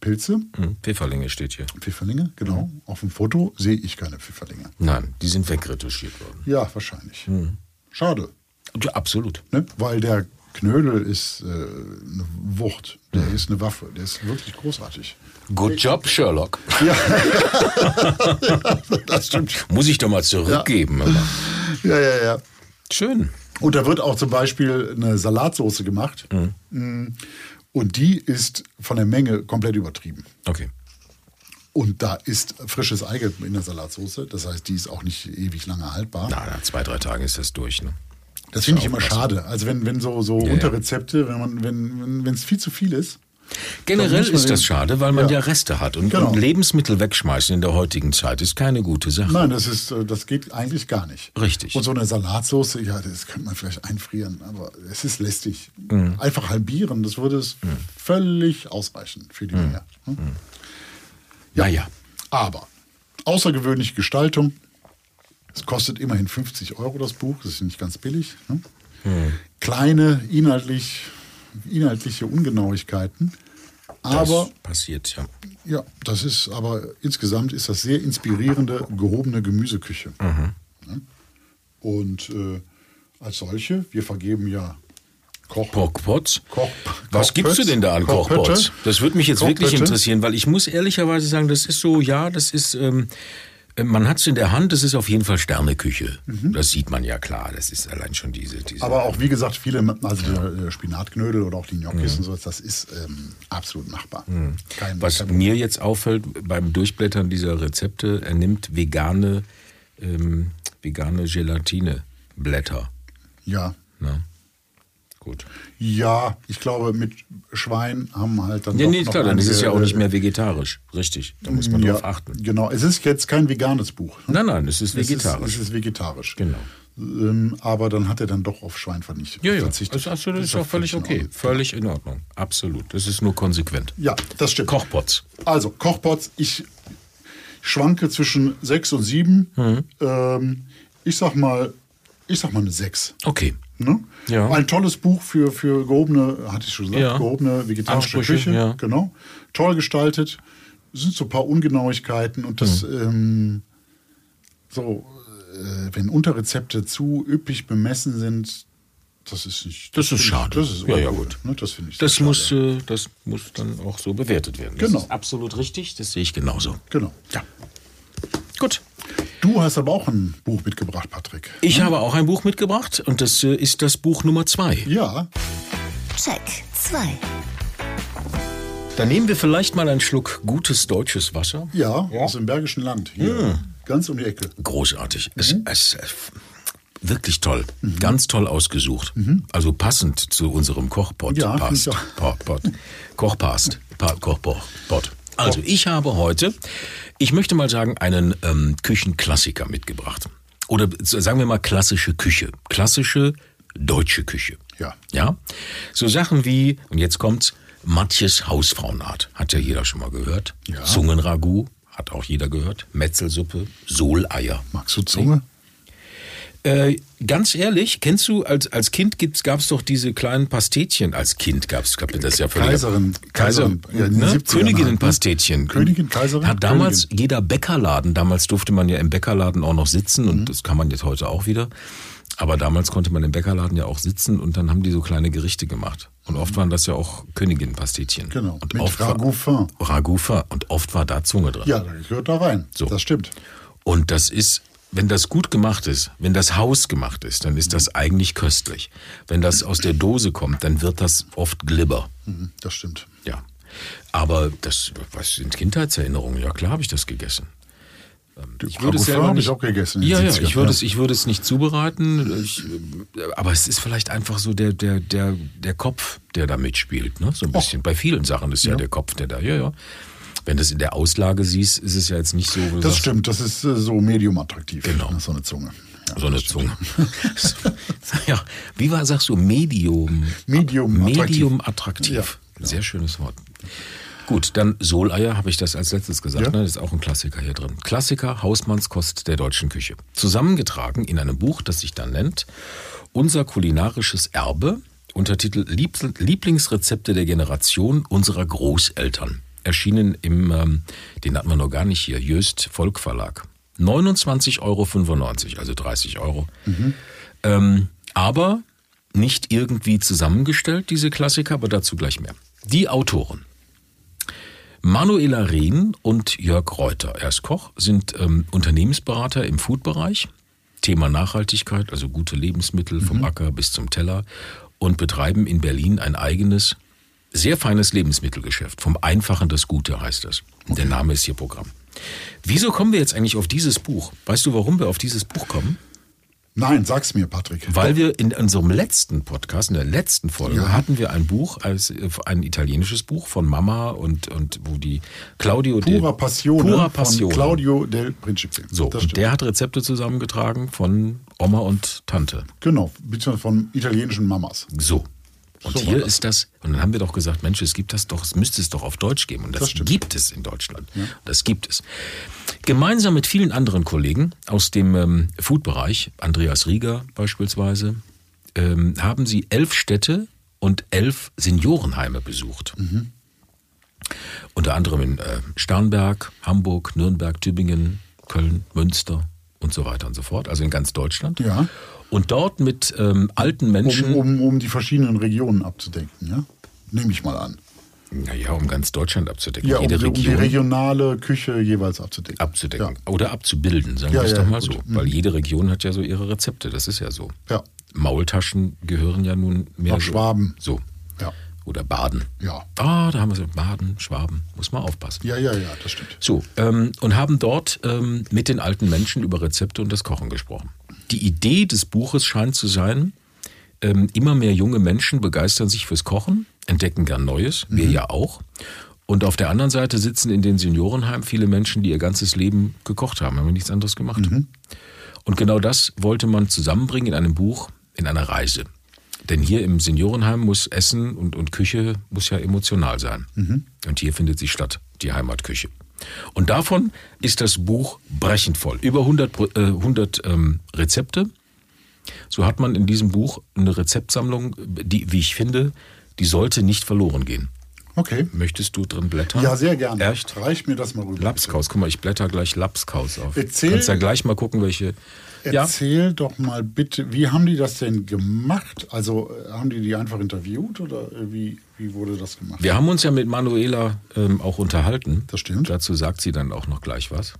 [SPEAKER 3] Pilze,
[SPEAKER 2] Hm, Pfifferlinge steht hier.
[SPEAKER 3] Pfifferlinge, genau. Auf dem Foto sehe ich keine Pfifferlinge.
[SPEAKER 2] Nein, die sind wegretuschiert worden.
[SPEAKER 3] Ja, wahrscheinlich. Schade,
[SPEAKER 2] Ja, absolut.
[SPEAKER 3] ne? weil der Knödel ist äh, eine Wucht. Der ist eine Waffe. Der ist wirklich großartig.
[SPEAKER 2] Good job, Sherlock.
[SPEAKER 3] Das stimmt.
[SPEAKER 2] Muss ich doch mal zurückgeben. immer.
[SPEAKER 3] Ja, ja, ja.
[SPEAKER 2] Schön.
[SPEAKER 3] Und da wird auch zum Beispiel eine Salatsauce gemacht. Mm. Und die ist von der Menge komplett übertrieben.
[SPEAKER 2] Okay.
[SPEAKER 3] Und da ist frisches Eigelb in der Salatsauce. Das heißt, die ist auch nicht ewig lange haltbar.
[SPEAKER 2] Na, nach zwei, drei Tagen ist das durch. Ne?
[SPEAKER 3] das finde ich immer schade. Also wenn, wenn so, so
[SPEAKER 2] Ja.
[SPEAKER 3] Unterrezepte, wenn man, wenn wenn es viel zu viel ist.
[SPEAKER 2] Generell ist das schade, weil man ja,
[SPEAKER 3] Ja.
[SPEAKER 2] Reste hat. Und,
[SPEAKER 3] Genau.
[SPEAKER 2] und Lebensmittel wegschmeißen in der heutigen Zeit ist keine gute Sache.
[SPEAKER 3] Nein, das ist, äh, das geht eigentlich gar nicht.
[SPEAKER 2] Richtig.
[SPEAKER 3] Und so eine Salatsauce, ja, das könnte man vielleicht einfrieren, aber es ist lästig.
[SPEAKER 2] Mhm.
[SPEAKER 3] Einfach halbieren, das würde es völlig ausreichen für
[SPEAKER 2] Mhm.
[SPEAKER 3] die Menge. Hm?
[SPEAKER 2] Naja.
[SPEAKER 3] Aber außergewöhnliche Gestaltung. Es kostet immerhin 50 Euro das Buch, das ist nicht ganz billig. Ne?
[SPEAKER 2] Hm.
[SPEAKER 3] Kleine inhaltlich, inhaltliche Ungenauigkeiten. Aber
[SPEAKER 2] das passiert, ja.
[SPEAKER 3] ja, das ist aber insgesamt ist das sehr inspirierende, gehobene Gemüseküche.
[SPEAKER 2] Mhm.
[SPEAKER 3] Und äh, als solche, wir vergeben ja Koch.
[SPEAKER 2] Porkpots.
[SPEAKER 3] Koch-
[SPEAKER 2] Was
[SPEAKER 3] Kochpötz?
[SPEAKER 2] gibst du denn da an? Kochpots? Das würde mich jetzt wirklich interessieren, weil ich muss ehrlicherweise sagen, das ist so, ja, das ist, ähm, äh, man hat es in der Hand, das ist auf jeden Fall Sterneküche. Das sieht man ja klar, das ist allein schon diese... diese
[SPEAKER 3] Mhm. Aber auch, wie gesagt, viele, also der Spinatknödel oder auch die Gnocchis und sowas, das ist ähm, absolut machbar. Kein,
[SPEAKER 2] Mhm. Was
[SPEAKER 3] kein
[SPEAKER 2] mir jetzt auffällt beim Durchblättern dieser Rezepte, er nimmt vegane, ähm, vegane Gelatineblätter.
[SPEAKER 3] Ja.
[SPEAKER 2] Ne? Gut.
[SPEAKER 3] Ja, ich glaube, mit Schwein haben halt dann.
[SPEAKER 2] Ja, nee, klar, dann ist es ja auch nicht mehr vegetarisch. Richtig, da muss man
[SPEAKER 3] ja,
[SPEAKER 2] drauf achten.
[SPEAKER 3] Genau, es ist jetzt kein veganes Buch. ne?
[SPEAKER 2] Nein, nein, es ist
[SPEAKER 3] Es
[SPEAKER 2] vegetarisch.
[SPEAKER 3] ist, es ist vegetarisch.
[SPEAKER 2] Genau.
[SPEAKER 3] Ähm, aber dann hat er dann doch auf Schwein vernichtet.
[SPEAKER 2] Ja, ja.
[SPEAKER 3] verzichtet.
[SPEAKER 2] Also, also, das ist
[SPEAKER 3] auch
[SPEAKER 2] völlig
[SPEAKER 3] in
[SPEAKER 2] okay.
[SPEAKER 3] Ordnung.
[SPEAKER 2] Völlig in Ordnung. Absolut. Das ist nur konsequent.
[SPEAKER 3] Ja, das stimmt.
[SPEAKER 2] Kochpots.
[SPEAKER 3] Also, Kochpots, ich schwanke zwischen sechs und sieben.
[SPEAKER 2] Mhm.
[SPEAKER 3] Ähm, ich sag mal, ich sag mal eine sechs.
[SPEAKER 2] Okay.
[SPEAKER 3] Ne?
[SPEAKER 2] Ja.
[SPEAKER 3] Ein tolles Buch für, für gehobene, hatte ich schon gesagt,
[SPEAKER 2] Ja.
[SPEAKER 3] gehobene vegetarische
[SPEAKER 2] Ansprüche,
[SPEAKER 3] Küche.
[SPEAKER 2] ja.
[SPEAKER 3] Genau. Toll gestaltet. Es sind so ein paar Ungenauigkeiten und das,
[SPEAKER 2] Hm.
[SPEAKER 3] ähm, so, äh, wenn Unterrezepte zu üppig bemessen sind, das ist nicht.
[SPEAKER 2] Das ist
[SPEAKER 3] finde ich-
[SPEAKER 2] schade.
[SPEAKER 3] Das ist
[SPEAKER 2] Ja, ja, gut.
[SPEAKER 3] Ne? Das finde ich.
[SPEAKER 2] Das muss,
[SPEAKER 3] schade.
[SPEAKER 2] äh, das muss dann auch so bewertet werden.
[SPEAKER 3] Genau.
[SPEAKER 2] Das ist absolut richtig. Das sehe ich genauso.
[SPEAKER 3] Genau.
[SPEAKER 2] Ja. Gut.
[SPEAKER 3] Du hast aber auch ein Buch mitgebracht, Patrick.
[SPEAKER 2] Ich habe auch ein Buch mitgebracht und das äh, ist das Buch Nummer zwei.
[SPEAKER 3] Ja,
[SPEAKER 1] Check 2.
[SPEAKER 2] Dann nehmen wir vielleicht mal einen Schluck gutes deutsches Wasser.
[SPEAKER 3] ja, aus dem Bergischen Land. Hier, ganz um die Ecke.
[SPEAKER 2] Großartig. Es, es, äh, wirklich toll. Ganz toll ausgesucht. Also passend zu unserem Kochpot.
[SPEAKER 3] Ja,
[SPEAKER 2] passt.
[SPEAKER 3] finde
[SPEAKER 2] Pot, Pot. Kochpast. Pa Kochpot. Also ich habe heute, ich möchte mal sagen, einen ähm, Küchenklassiker mitgebracht. Oder sagen wir mal klassische Küche. Klassische deutsche Küche.
[SPEAKER 3] Ja.
[SPEAKER 2] Ja? So Sachen wie, und jetzt kommt's, Matjes Hausfrauenart. Hat ja jeder schon mal gehört.
[SPEAKER 3] Ja.
[SPEAKER 2] Zungenragout. Hat auch jeder gehört. Metzelsuppe. Soleier.
[SPEAKER 3] Magst du Zunge?
[SPEAKER 2] Äh, ganz ehrlich, kennst du, als, als Kind gab es doch diese kleinen Pastetchen. Als Kind gab es das ja völlig.
[SPEAKER 3] Kaiserin-
[SPEAKER 2] Kaiser,
[SPEAKER 3] Kaiserin, ja,
[SPEAKER 2] ne?
[SPEAKER 3] 70ern
[SPEAKER 2] Königinnenpastetchen.
[SPEAKER 3] ne? Königin, Kaiserin,
[SPEAKER 2] Hat damals
[SPEAKER 3] Königin.
[SPEAKER 2] jeder Bäckerladen, damals durfte man ja im Bäckerladen auch noch sitzen
[SPEAKER 3] Mhm.
[SPEAKER 2] und das kann man jetzt heute auch wieder. Aber damals konnte man im Bäckerladen ja auch sitzen und dann haben die so kleine Gerichte gemacht. Und oft waren das ja auch Königinnenpastetchen.
[SPEAKER 3] Genau,
[SPEAKER 2] Und
[SPEAKER 3] mit
[SPEAKER 2] oft
[SPEAKER 3] Ragout fin.
[SPEAKER 2] War, Ragout fin. Und oft war da Zunge drin.
[SPEAKER 3] Ja, das gehört da rein.
[SPEAKER 2] So.
[SPEAKER 3] Das stimmt.
[SPEAKER 2] Und das ist, wenn das gut gemacht ist, wenn das Haus gemacht ist, dann ist das eigentlich köstlich. Wenn das aus der Dose kommt, dann wird das oft glibber.
[SPEAKER 3] Mhm, Das stimmt.
[SPEAKER 2] Ja. Aber das, was sind Kindheitserinnerungen? Ja, klar habe ich das gegessen. Ich würde es selber nicht,
[SPEAKER 3] ich auch gegessen.
[SPEAKER 2] Ja, ja,
[SPEAKER 3] 70ern,
[SPEAKER 2] ich würde es, ich würde es nicht zubereiten. Ich, äh, aber es ist vielleicht einfach so der, der, der, der Kopf, der da mitspielt, ne? So ein bisschen. Bei vielen Sachen ist ja, der Kopf, der da, ja, ja. Wenn du es in der Auslage siehst, ist es ja jetzt nicht so.
[SPEAKER 3] Das
[SPEAKER 2] sagst,
[SPEAKER 3] stimmt, das ist äh, so medium attraktiv.
[SPEAKER 2] Genau.
[SPEAKER 3] So eine Zunge. Ja,
[SPEAKER 2] So eine. Zunge. ja, wie war, sagst du, Medium?
[SPEAKER 3] Medium attraktiv.
[SPEAKER 2] Medium attraktiv.
[SPEAKER 3] Ja, genau.
[SPEAKER 2] Sehr schönes Wort. Gut, dann Soleier habe ich das als letztes gesagt.
[SPEAKER 3] Ja.
[SPEAKER 2] Ne? Das ist auch ein Klassiker hier drin. Klassiker Hausmannskost der deutschen Küche. Zusammengetragen in einem Buch, das sich dann nennt Unser kulinarisches Erbe, Untertitel Lieb- Lieblingsrezepte der Generation unserer Großeltern. Erschienen im, ähm, den hatten wir noch gar nicht hier, Jöst Volk Verlag. 29,95 Euro, also 30 Euro. Ähm, aber nicht irgendwie zusammengestellt, diese Klassiker, aber dazu gleich mehr. Die Autoren. Manuela Rehn und Jörg Reuter, er ist Koch, sind ähm, Unternehmensberater im Foodbereich. Thema Nachhaltigkeit, also gute Lebensmittel vom Acker bis zum Teller und betreiben in Berlin ein eigenes, sehr feines Lebensmittelgeschäft. Vom Einfachen das Gute heißt das. Der Name ist hier Programm. Wieso kommen wir jetzt eigentlich auf dieses Buch? Weißt du, warum wir auf dieses Buch kommen?
[SPEAKER 3] Nein, sag's mir, Patrick.
[SPEAKER 2] Weil wir in unserem letzten Podcast, in der letzten Folge,
[SPEAKER 3] Ja.
[SPEAKER 2] hatten wir ein Buch, als, äh, ein italienisches Buch von Mama und, und wo die Claudio
[SPEAKER 3] Pura
[SPEAKER 2] del,
[SPEAKER 3] Passione
[SPEAKER 2] Pura
[SPEAKER 3] von
[SPEAKER 2] Passione.
[SPEAKER 3] Claudio del Principe.
[SPEAKER 2] So,
[SPEAKER 3] das
[SPEAKER 2] und
[SPEAKER 3] stimmt.
[SPEAKER 2] der hat Rezepte zusammengetragen von Oma und Tante.
[SPEAKER 3] Genau, beziehungsweise von italienischen Mamas.
[SPEAKER 2] So. Und
[SPEAKER 3] So
[SPEAKER 2] hier ist das, und dann haben wir doch gesagt, Mensch, es gibt das doch, es müsste es doch auf Deutsch geben. Und das,
[SPEAKER 3] Das
[SPEAKER 2] gibt es in Deutschland. Das gibt es. Gemeinsam mit vielen anderen Kollegen aus dem ähm, Food-Bereich, Andreas Rieger beispielsweise, ähm, haben sie elf Städte und elf Seniorenheime besucht.
[SPEAKER 3] Mhm.
[SPEAKER 2] Unter anderem in äh, Starnberg, Hamburg, Nürnberg, Tübingen, Köln, Münster und so weiter und so fort. Also in ganz Deutschland.
[SPEAKER 3] Ja.
[SPEAKER 2] Und dort mit ähm, alten Menschen.
[SPEAKER 3] Um, um, um die verschiedenen Regionen abzudenken, ja? Nehme ich mal an.
[SPEAKER 2] Naja, um ganz Deutschland abzudecken.
[SPEAKER 3] Ja, um,
[SPEAKER 2] Jede
[SPEAKER 3] die- um die
[SPEAKER 2] Region
[SPEAKER 3] regionale Küche jeweils abzudecken.
[SPEAKER 2] abzudecken. Oder abzubilden, sagen
[SPEAKER 3] Ja,
[SPEAKER 2] wir es
[SPEAKER 3] ja,
[SPEAKER 2] doch mal
[SPEAKER 3] gut.
[SPEAKER 2] so.
[SPEAKER 3] Mhm.
[SPEAKER 2] Weil jede Region hat ja so ihre Rezepte, das ist ja so.
[SPEAKER 3] Ja.
[SPEAKER 2] Maultaschen gehören ja nun mehr
[SPEAKER 3] Nach
[SPEAKER 2] so.
[SPEAKER 3] Schwaben.
[SPEAKER 2] So.
[SPEAKER 3] Ja.
[SPEAKER 2] Oder Baden.
[SPEAKER 3] Ja.
[SPEAKER 2] Ah, da haben wir so Baden, Schwaben. Muss man aufpassen.
[SPEAKER 3] Ja, ja, ja, das stimmt.
[SPEAKER 2] So, ähm, und haben dort ähm, mit den alten Menschen über Rezepte und das Kochen gesprochen. Die Idee des Buches scheint zu sein, ähm, immer mehr junge Menschen begeistern sich fürs Kochen, entdecken gern Neues, wir ja auch. Und auf der anderen Seite sitzen in den Seniorenheimen viele Menschen, die ihr ganzes Leben gekocht haben, haben nichts anderes gemacht. Und genau das wollte man zusammenbringen in einem Buch, in einer Reise. Denn hier im Seniorenheim muss Essen und, und Küche muss ja emotional sein. Und hier findet sie statt, die Heimatküche. Und davon ist das Buch brechend voll. Über 100, Pro- äh, 100 ähm, Rezepte. So hat man in diesem Buch eine Rezeptsammlung, die, wie ich finde, die sollte nicht verloren gehen.
[SPEAKER 3] Okay.
[SPEAKER 2] Möchtest du drin blättern?
[SPEAKER 3] Ja, sehr gerne.
[SPEAKER 2] Echt?
[SPEAKER 3] Reich mir das mal rüber.
[SPEAKER 2] Lapskaus, guck mal, ich blätter gleich Lapskaus auf.
[SPEAKER 3] Erzähl-
[SPEAKER 2] Kannst ja gleich mal gucken, welche. Ja,
[SPEAKER 3] Erzähl doch mal bitte, wie haben die das denn gemacht? Also äh, haben die die einfach interviewt oder äh, wie, wie wurde das gemacht?
[SPEAKER 2] wir haben uns ja mit Manuela ähm, auch unterhalten.
[SPEAKER 3] Das stimmt.
[SPEAKER 2] Dazu sagt sie dann auch noch gleich was.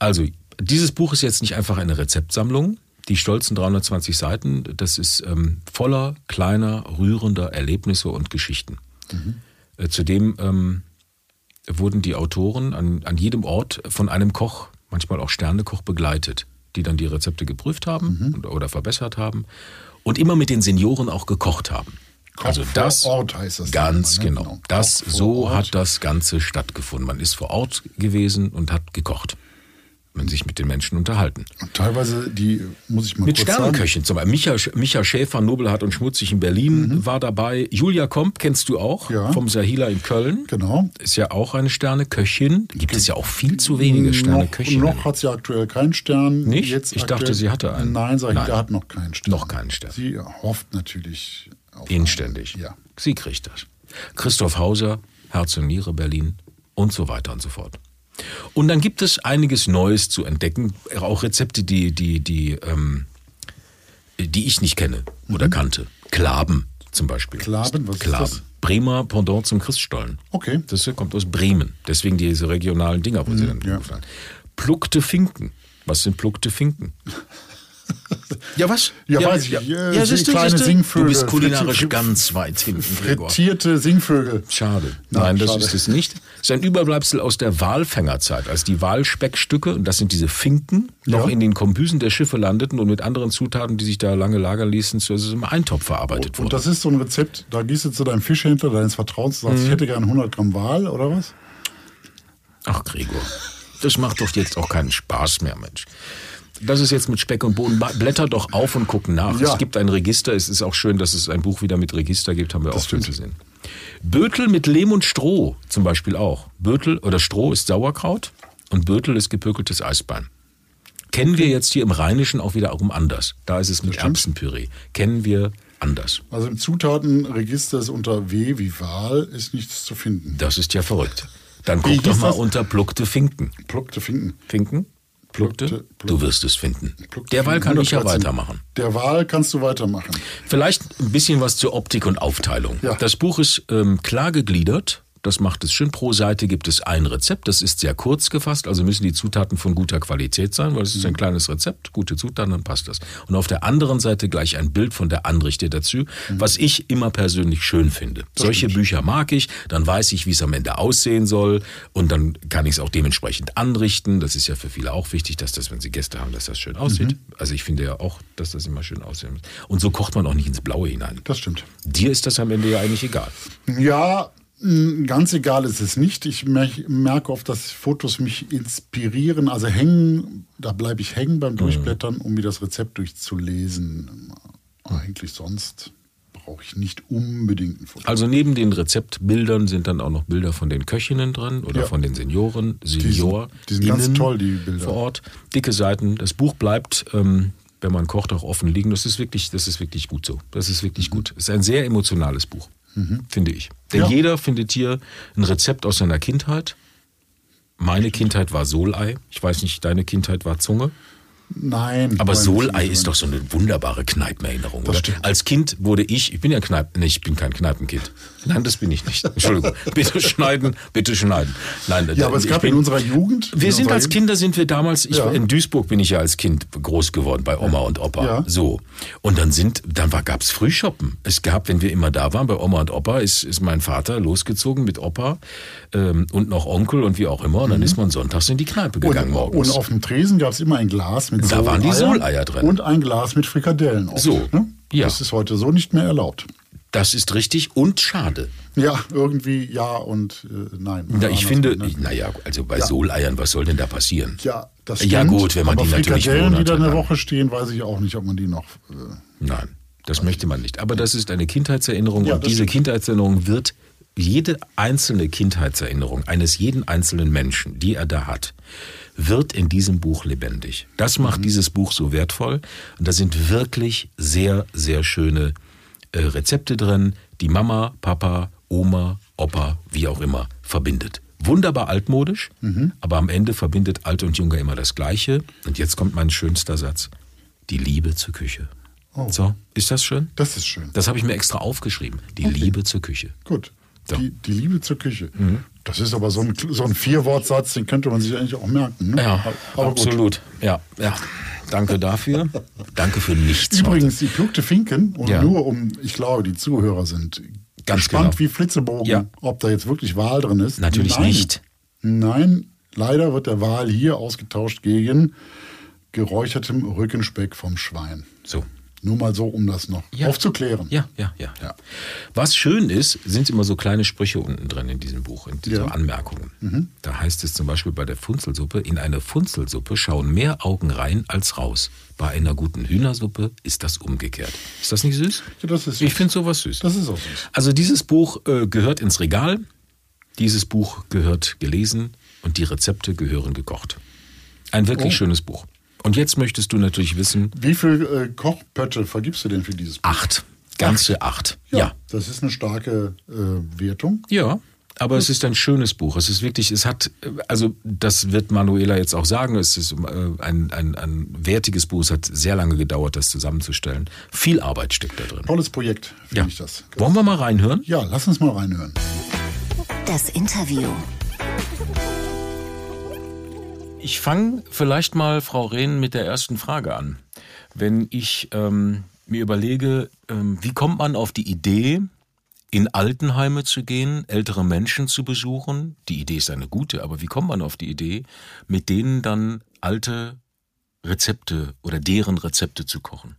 [SPEAKER 2] Also, dieses Buch ist jetzt nicht einfach eine Rezeptsammlung. Die stolzen 320 Seiten, das ist ähm, voller kleiner, rührender Erlebnisse und Geschichten. Äh, zudem ähm, wurden die Autoren an, an jedem Ort von einem Koch, manchmal auch Sternekoch, begleitet, die dann die Rezepte geprüft haben und, oder verbessert haben und immer mit den Senioren auch gekocht haben.
[SPEAKER 3] Koch
[SPEAKER 2] also
[SPEAKER 3] vor
[SPEAKER 2] das
[SPEAKER 3] Ort heißt das
[SPEAKER 2] ganz
[SPEAKER 3] immer, ne?
[SPEAKER 2] genau.
[SPEAKER 3] Genau.
[SPEAKER 2] Das
[SPEAKER 3] Koch vor
[SPEAKER 2] so hat das Ganze stattgefunden. Man ist vor Ort gewesen und hat gekocht. Man sich mit den Menschen unterhalten.
[SPEAKER 3] Und teilweise, die muss ich mal
[SPEAKER 2] Mit
[SPEAKER 3] kurz sagen.
[SPEAKER 2] Sternenköchen zum Beispiel. Micha, Micha Schäfer, Nobelhart und Schmutzig in Berlin war dabei. Julia Komp kennst du auch
[SPEAKER 3] Mhm. Ja.
[SPEAKER 2] vom Sahila in Köln.
[SPEAKER 3] Genau.
[SPEAKER 2] Ist ja auch eine Sterneköchin. Gibt es ja auch viel zu wenige
[SPEAKER 3] Noch,
[SPEAKER 2] Sterneköchinnen.
[SPEAKER 3] noch hat sie aktuell keinen Stern.
[SPEAKER 2] Nicht?
[SPEAKER 3] Jetzt
[SPEAKER 2] Ich dachte,
[SPEAKER 3] aktuell-
[SPEAKER 2] sie hatte einen.
[SPEAKER 3] Nein, Sahida
[SPEAKER 2] Nein.
[SPEAKER 3] hat noch keinen Stern.
[SPEAKER 2] Noch keinen Stern.
[SPEAKER 3] Sie hofft natürlich auf
[SPEAKER 2] Inständig.
[SPEAKER 3] einen. Ja.
[SPEAKER 2] Sie kriegt das. Christoph Hauser, Herz und Niere Berlin und so weiter und so fort. Und dann gibt es einiges Neues zu entdecken, auch Rezepte, die, die, die, ähm, die ich nicht kenne oder kannte. Klaben zum Beispiel.
[SPEAKER 3] Mhm. Klaben, was ist
[SPEAKER 2] Klaben.
[SPEAKER 3] das?
[SPEAKER 2] Bremer Pendant zum Christstollen.
[SPEAKER 3] Okay.
[SPEAKER 2] Das kommt aus Bremen. Deswegen diese regionalen Dinger, wo sie dann
[SPEAKER 3] Mhm, ja.
[SPEAKER 2] Pluckte Finken. Was sind pluckte Finken? ja, was?
[SPEAKER 3] Ja, weiß ich.
[SPEAKER 2] Ja,
[SPEAKER 3] Äh,
[SPEAKER 2] ja
[SPEAKER 3] sind
[SPEAKER 2] siehst du,
[SPEAKER 3] kleine
[SPEAKER 2] siehst du?
[SPEAKER 3] Singvögel.
[SPEAKER 2] Du bist kulinarisch
[SPEAKER 3] Frittiert-
[SPEAKER 2] ganz weit hinten, Gregor.
[SPEAKER 3] Frittierte Singvögel.
[SPEAKER 2] Schade.
[SPEAKER 3] Nein,
[SPEAKER 2] Nein, das
[SPEAKER 3] schade.
[SPEAKER 2] ist es nicht. Es ist ein Überbleibsel aus der Walfängerzeit, als die Walspeckstücke, und das sind diese Finken, noch
[SPEAKER 3] Ja.
[SPEAKER 2] in den Kombüsen der Schiffe landeten und mit anderen Zutaten, die sich da lange lagern ließen, zu also im Eintopf verarbeitet
[SPEAKER 3] Und
[SPEAKER 2] wurden.
[SPEAKER 3] das ist so ein Rezept, da gehst du zu deinem Fischhändler deines Vertrauens und sagst,
[SPEAKER 2] Mhm.
[SPEAKER 3] ich hätte gern 100 Gramm Wal oder was?
[SPEAKER 2] Ach, Gregor, das macht doch jetzt auch keinen Spaß mehr, Mensch. Das ist jetzt mit Speck und Bohnen. Blätter doch auf und gucken nach.
[SPEAKER 3] Ja.
[SPEAKER 2] Es gibt ein Register. Es ist auch schön, dass es ein Buch wieder mit Register gibt. Haben wir auch schon gesehen. Bötel mit Lehm und Stroh zum Beispiel auch. Bötel oder Stroh ist Sauerkraut und Bötel ist gepökeltes Eisbein. Kennen wir jetzt hier im Rheinischen auch wiederum anders. Da ist es mit. Erbsenpüree. Kennen wir anders.
[SPEAKER 3] Also im Zutatenregister ist unter W wie Wal ist nichts zu finden.
[SPEAKER 2] Das ist ja verrückt. Dann guck doch mal
[SPEAKER 3] das?
[SPEAKER 2] unter pluckte Finken.
[SPEAKER 3] Pluckte Finken.
[SPEAKER 2] Finken? Pluckte?
[SPEAKER 3] Pluckte-
[SPEAKER 2] Du wirst es finden.
[SPEAKER 3] Pluckte
[SPEAKER 2] Derweil kann ich ja
[SPEAKER 3] 113.
[SPEAKER 2] weitermachen.
[SPEAKER 3] Der Wal kannst du weitermachen.
[SPEAKER 2] Vielleicht ein bisschen was zur Optik und Aufteilung.
[SPEAKER 3] Ja.
[SPEAKER 2] Das Buch ist ähm, klar gegliedert. Das macht es schön. Pro Seite gibt es ein Rezept. Das ist sehr kurz gefasst, also müssen die Zutaten von guter Qualität sein, weil es ist ein kleines Rezept, gute Zutaten, dann passt das. Und auf der anderen Seite gleich ein Bild von der Anrichte dazu, was ich immer persönlich schön finde. Solche Bücher mag ich, dann weiß ich, wie es am Ende aussehen soll und dann kann ich es auch dementsprechend anrichten. Das ist ja für viele auch wichtig, dass das, wenn sie Gäste haben, dass das schön aussieht. Also ich finde ja auch, dass das immer schön aussehen muss. Und so kocht man auch nicht ins Blaue hinein.
[SPEAKER 3] Das stimmt.
[SPEAKER 2] Dir ist das am Ende ja eigentlich egal.
[SPEAKER 3] Ja, ganz egal ist es nicht. Ich mer- merke oft, dass Fotos mich inspirieren. Also hängen, da bleibe ich hängen beim Durchblättern, um mir das Rezept durchzulesen. Eigentlich sonst brauche ich nicht unbedingt ein Foto.
[SPEAKER 2] Also neben den Rezeptbildern sind dann auch noch Bilder von den Köchinnen drin oder
[SPEAKER 3] Ja.
[SPEAKER 2] von den Senioren, Senior,
[SPEAKER 3] die sind ganz toll, die Bilder.
[SPEAKER 2] vor Ort. Dicke Seiten. Das Buch bleibt, ähm, wenn man kocht, auch offen liegen. Das ist wirklich, das ist wirklich gut so. Das ist wirklich gut. Es ist ein sehr emotionales Buch, finde ich. Denn
[SPEAKER 3] Ja.
[SPEAKER 2] jeder findet hier ein Rezept aus seiner Kindheit. Meine Kindheit war Solei. Ich weiß nicht, deine Kindheit war Zunge.
[SPEAKER 3] Nein.
[SPEAKER 2] Aber Solei ist doch so eine wunderbare Kneipenerinnerung,
[SPEAKER 3] Das
[SPEAKER 2] oder?
[SPEAKER 3] stimmt.
[SPEAKER 2] Als Kind wurde ich, ich bin ja Kneipen, nee, ich bin kein Kneipenkind. Nein, das bin ich nicht. Entschuldigung. bitte schneiden, bitte schneiden. Nein,
[SPEAKER 3] Ja, aber es gab in unserer Jugend.
[SPEAKER 2] wir
[SPEAKER 3] in
[SPEAKER 2] sind als Kinder sind wir damals, ich,
[SPEAKER 3] Ja.
[SPEAKER 2] in Duisburg bin ich ja als Kind groß geworden bei Oma und Opa.
[SPEAKER 3] Ja.
[SPEAKER 2] So. Und dann sind, dann war, gab's Frühshoppen. Es gab, wenn wir immer da waren bei Oma und Opa, ist, ist mein Vater losgezogen mit Opa ähm, und noch Onkel und wie auch immer. Und dann ist man sonntags in die Kneipe gegangen
[SPEAKER 3] Mhm. und,
[SPEAKER 2] morgens.
[SPEAKER 3] und auf dem Tresen gab es immer ein Glas mit
[SPEAKER 2] Da waren die Soleier drin.
[SPEAKER 3] Und ein Glas mit Frikadellen. Auch,
[SPEAKER 2] So,
[SPEAKER 3] Ne?
[SPEAKER 2] ja.
[SPEAKER 3] Das ist heute so nicht mehr erlaubt.
[SPEAKER 2] das ist richtig und schade.
[SPEAKER 3] Ja, irgendwie ja und äh, nein.
[SPEAKER 2] Ja, ich finde,
[SPEAKER 3] ne?
[SPEAKER 2] naja, also bei Soleiern, was soll denn da passieren?
[SPEAKER 3] Ja, das
[SPEAKER 2] Ja,
[SPEAKER 3] stimmt,
[SPEAKER 2] gut, wenn man
[SPEAKER 3] aber
[SPEAKER 2] die natürlich
[SPEAKER 3] Frikadellen, die da eine Woche stehen, weiß ich auch nicht, ob man die noch. Äh,
[SPEAKER 2] Nein, das möchte man nicht. Aber das ist eine Kindheitserinnerung
[SPEAKER 3] Ja,
[SPEAKER 2] und diese
[SPEAKER 3] stimmt.
[SPEAKER 2] Kindheitserinnerung wird jede einzelne Kindheitserinnerung eines jeden einzelnen Menschen, die er da hat, wird in diesem Buch lebendig. Das macht
[SPEAKER 3] Mhm.
[SPEAKER 2] dieses Buch so wertvoll und da sind wirklich sehr, sehr schöne äh, Rezepte drin, die Mama, Papa, Oma, Opa, wie auch immer verbindet. Wunderbar altmodisch,
[SPEAKER 3] Mhm.
[SPEAKER 2] aber am Ende verbindet alt und jung ja immer das Gleiche. Und jetzt kommt mein schönster Satz. Die Liebe zur Küche.
[SPEAKER 3] Oh.
[SPEAKER 2] So, ist das schön?
[SPEAKER 3] das ist schön.
[SPEAKER 2] Das habe ich mir extra aufgeschrieben. Die Liebe zur Küche.
[SPEAKER 3] Gut.
[SPEAKER 2] So.
[SPEAKER 3] Die, die Liebe zur Küche.
[SPEAKER 2] Mhm.
[SPEAKER 3] Das ist aber so ein, so ein Vierwortsatz, den könnte man sich eigentlich auch merken. Ne?
[SPEAKER 2] Ja, aber absolut. Gut. Ja, ja. Danke dafür. Danke für nichts.
[SPEAKER 3] Übrigens, heute. die Plugte Finken, und ja. nur um, ich glaube, die Zuhörer sind Ganz gespannt genau. wie Flitzebogen, ja. ob da jetzt wirklich Wahl drin ist.
[SPEAKER 2] Natürlich Nein. nicht.
[SPEAKER 3] Nein, leider wird der Wahl hier ausgetauscht gegen geräuchertem Rückenspeck vom Schwein.
[SPEAKER 2] So.
[SPEAKER 3] Nur mal so, um das noch ja. aufzuklären.
[SPEAKER 2] Ja, ja, ja, ja. Was schön ist, sind immer so kleine Sprüche unten drin in diesem Buch, in diesen ja. Anmerkungen. Mhm. Da heißt es zum Beispiel bei der Funzelsuppe, in eine Funzelsuppe schauen mehr Augen rein als raus. Bei einer guten Hühnersuppe ist das umgekehrt. Ist das nicht süß?
[SPEAKER 3] Ja, das ist
[SPEAKER 2] süß. Ich finde sowas süß.
[SPEAKER 3] Das ist auch süß.
[SPEAKER 2] Also dieses Buch äh, gehört ins Regal, dieses Buch gehört gelesen und die Rezepte gehören gekocht. Ein wirklich oh. schönes Buch. Und jetzt möchtest du natürlich wissen.
[SPEAKER 3] Wie viele äh, Kochpötte vergibst du denn für dieses
[SPEAKER 2] Buch? Acht. Ganze acht. acht. Ja, ja,
[SPEAKER 3] Das ist eine starke äh, Wertung.
[SPEAKER 2] Ja. Aber es ist ein schönes Buch. Es ist wirklich, es hat, also das wird Manuela jetzt auch sagen, es ist äh, ein, ein, ein wertiges Buch. Es hat sehr lange gedauert, das zusammenzustellen. Viel Arbeit steckt da drin.
[SPEAKER 3] Tolles Projekt, finde ja. ich das.
[SPEAKER 2] Wollen wir mal reinhören?
[SPEAKER 3] Ja, lass uns mal reinhören.
[SPEAKER 1] Das Interview.
[SPEAKER 2] Ich fange vielleicht mal, Frau Rehn, mit der ersten Frage an. Wenn ich ähm, mir überlege, ähm, wie kommt man auf die Idee, in Altenheime zu gehen, ältere Menschen zu besuchen? Die Idee ist eine gute, aber wie kommt man auf die Idee, mit denen dann alte Rezepte oder deren Rezepte zu kochen?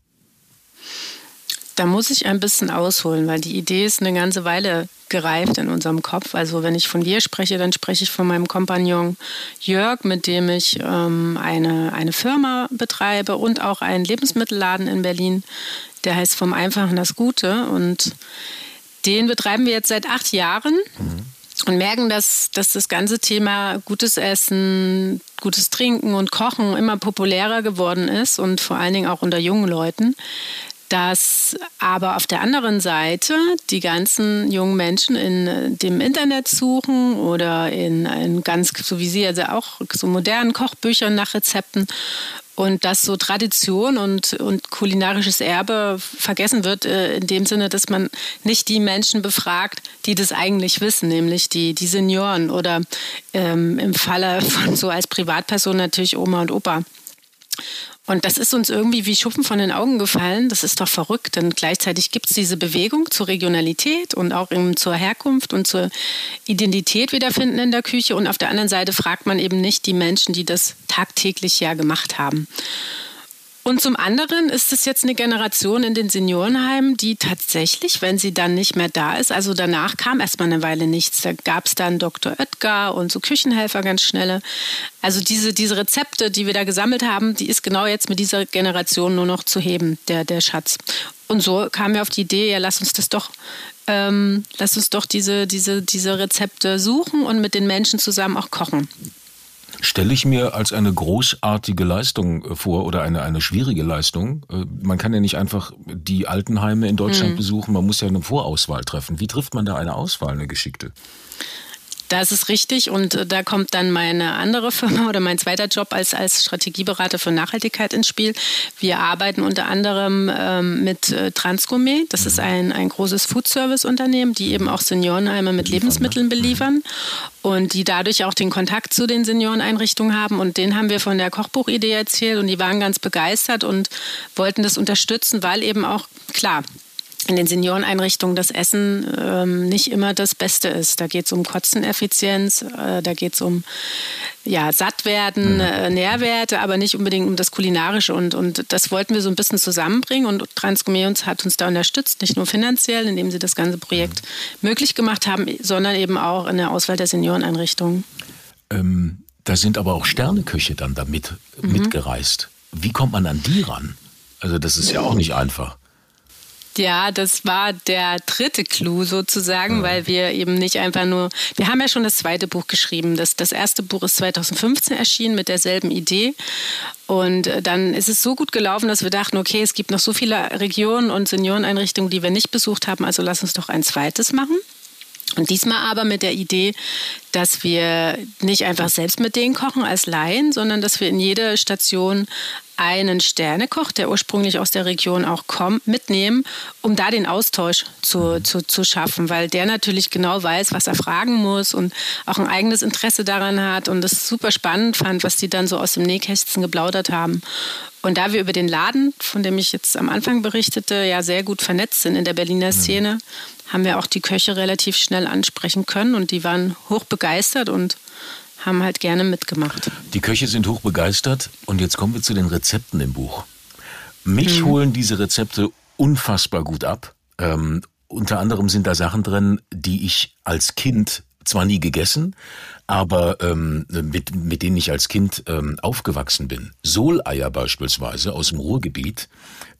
[SPEAKER 4] Da muss ich ein bisschen ausholen, weil die Idee ist eine ganze Weile gereift in unserem Kopf. Also wenn ich von dir spreche, dann spreche ich von meinem Kompagnon Jörg, mit dem ich ähm, eine, eine Firma betreibe und auch einen Lebensmittelladen in Berlin. Der heißt Vom Einfachen das Gute. Und den betreiben wir jetzt seit acht Jahren. Mhm und merken, dass, dass das ganze Thema gutes Essen, gutes Trinken und Kochen immer populärer geworden ist und vor allen Dingen auch unter jungen Leuten dass aber auf der anderen Seite die ganzen jungen Menschen in dem Internet suchen oder in, in ganz, so wie Sie, also auch so modernen Kochbüchern nach Rezepten und dass so Tradition und, und kulinarisches Erbe vergessen wird, äh, in dem Sinne, dass man nicht die Menschen befragt, die das eigentlich wissen, nämlich die, die Senioren oder ähm, im Falle von so als Privatperson natürlich Oma und Opa. Und das ist uns irgendwie wie Schuppen von den Augen gefallen. Das ist doch verrückt, denn gleichzeitig gibt es diese Bewegung zur Regionalität und auch eben zur Herkunft und zur Identität wiederfinden in der Küche. Und auf der anderen Seite fragt man eben nicht die Menschen, die das tagtäglich ja gemacht haben. Und zum anderen ist es jetzt eine Generation in den Seniorenheimen, die tatsächlich, wenn sie dann nicht mehr da ist, also danach kam erstmal eine Weile nichts. Da gab es dann Dr. Oetker und so Küchenhelfer ganz schnelle. Also diese, diese Rezepte, die wir da gesammelt haben, die ist genau jetzt mit dieser Generation nur noch zu heben, der, der Schatz. Und so kamen wir auf die Idee, ja, lass uns das doch, ähm, lass uns doch diese, diese, diese Rezepte suchen und mit den Menschen zusammen auch kochen
[SPEAKER 2] stelle ich mir als eine großartige Leistung äh, vor oder eine, eine schwierige Leistung. Äh, man kann ja nicht einfach die Altenheime in Deutschland mhm. besuchen, man muss ja eine Vorauswahl treffen. Wie trifft man da eine Auswahl, eine geschickte?
[SPEAKER 4] Das ist richtig und äh, da kommt dann meine andere Firma oder mein zweiter Job als, als Strategieberater für Nachhaltigkeit ins Spiel. Wir arbeiten unter anderem ähm, mit äh, Transgourmet. Das ist ein, ein großes Foodservice-Unternehmen, die eben auch Seniorenheime mit Lebensmitteln beliefern und die dadurch auch den Kontakt zu den Senioreneinrichtungen haben. Und den haben wir von der Kochbuchidee erzählt und die waren ganz begeistert und wollten das unterstützen, weil eben auch, klar, in den Senioreneinrichtungen das Essen ähm, nicht immer das Beste ist. Da geht es um Kotzeneffizienz, äh, da geht es um ja, Sattwerden, mhm. äh, Nährwerte, aber nicht unbedingt um das Kulinarische. Und, und das wollten wir so ein bisschen zusammenbringen und Transgourmet hat uns da unterstützt, nicht nur finanziell, indem sie das ganze Projekt mhm. möglich gemacht haben, sondern eben auch in der Auswahl der Senioreneinrichtungen.
[SPEAKER 2] Ähm, da sind aber auch Sterneköche dann damit mhm. mitgereist. Wie kommt man an die ran? Also das ist ja auch nicht einfach.
[SPEAKER 4] Ja, das war der dritte Clou sozusagen, ja. weil wir eben nicht einfach nur, wir haben ja schon das zweite Buch geschrieben. Das, das erste Buch ist 2015 erschienen mit derselben Idee. Und äh, dann ist es so gut gelaufen, dass wir dachten, okay, es gibt noch so viele Regionen und Senioreneinrichtungen, die wir nicht besucht haben, also lass uns doch ein zweites machen. Und diesmal aber mit der Idee, dass wir nicht einfach selbst mit denen kochen als Laien, sondern dass wir in jede Station einen Sternekoch, der ursprünglich aus der Region auch kommt, mitnehmen, um da den Austausch zu, zu, zu schaffen, weil der natürlich genau weiß, was er fragen muss und auch ein eigenes Interesse daran hat und es super spannend fand, was die dann so aus dem Nähkästchen geplaudert haben. Und da wir über den Laden, von dem ich jetzt am Anfang berichtete, ja sehr gut vernetzt sind in der Berliner mhm. Szene, haben wir auch die Köche relativ schnell ansprechen können und die waren hoch begeistert und haben halt gerne mitgemacht.
[SPEAKER 2] Die Köche sind hoch begeistert und jetzt kommen wir zu den Rezepten im Buch. Mich mhm. holen diese Rezepte unfassbar gut ab. Ähm, unter anderem sind da Sachen drin, die ich als Kind zwar nie gegessen, aber ähm, mit, mit denen ich als Kind ähm, aufgewachsen bin. Soleier beispielsweise aus dem Ruhrgebiet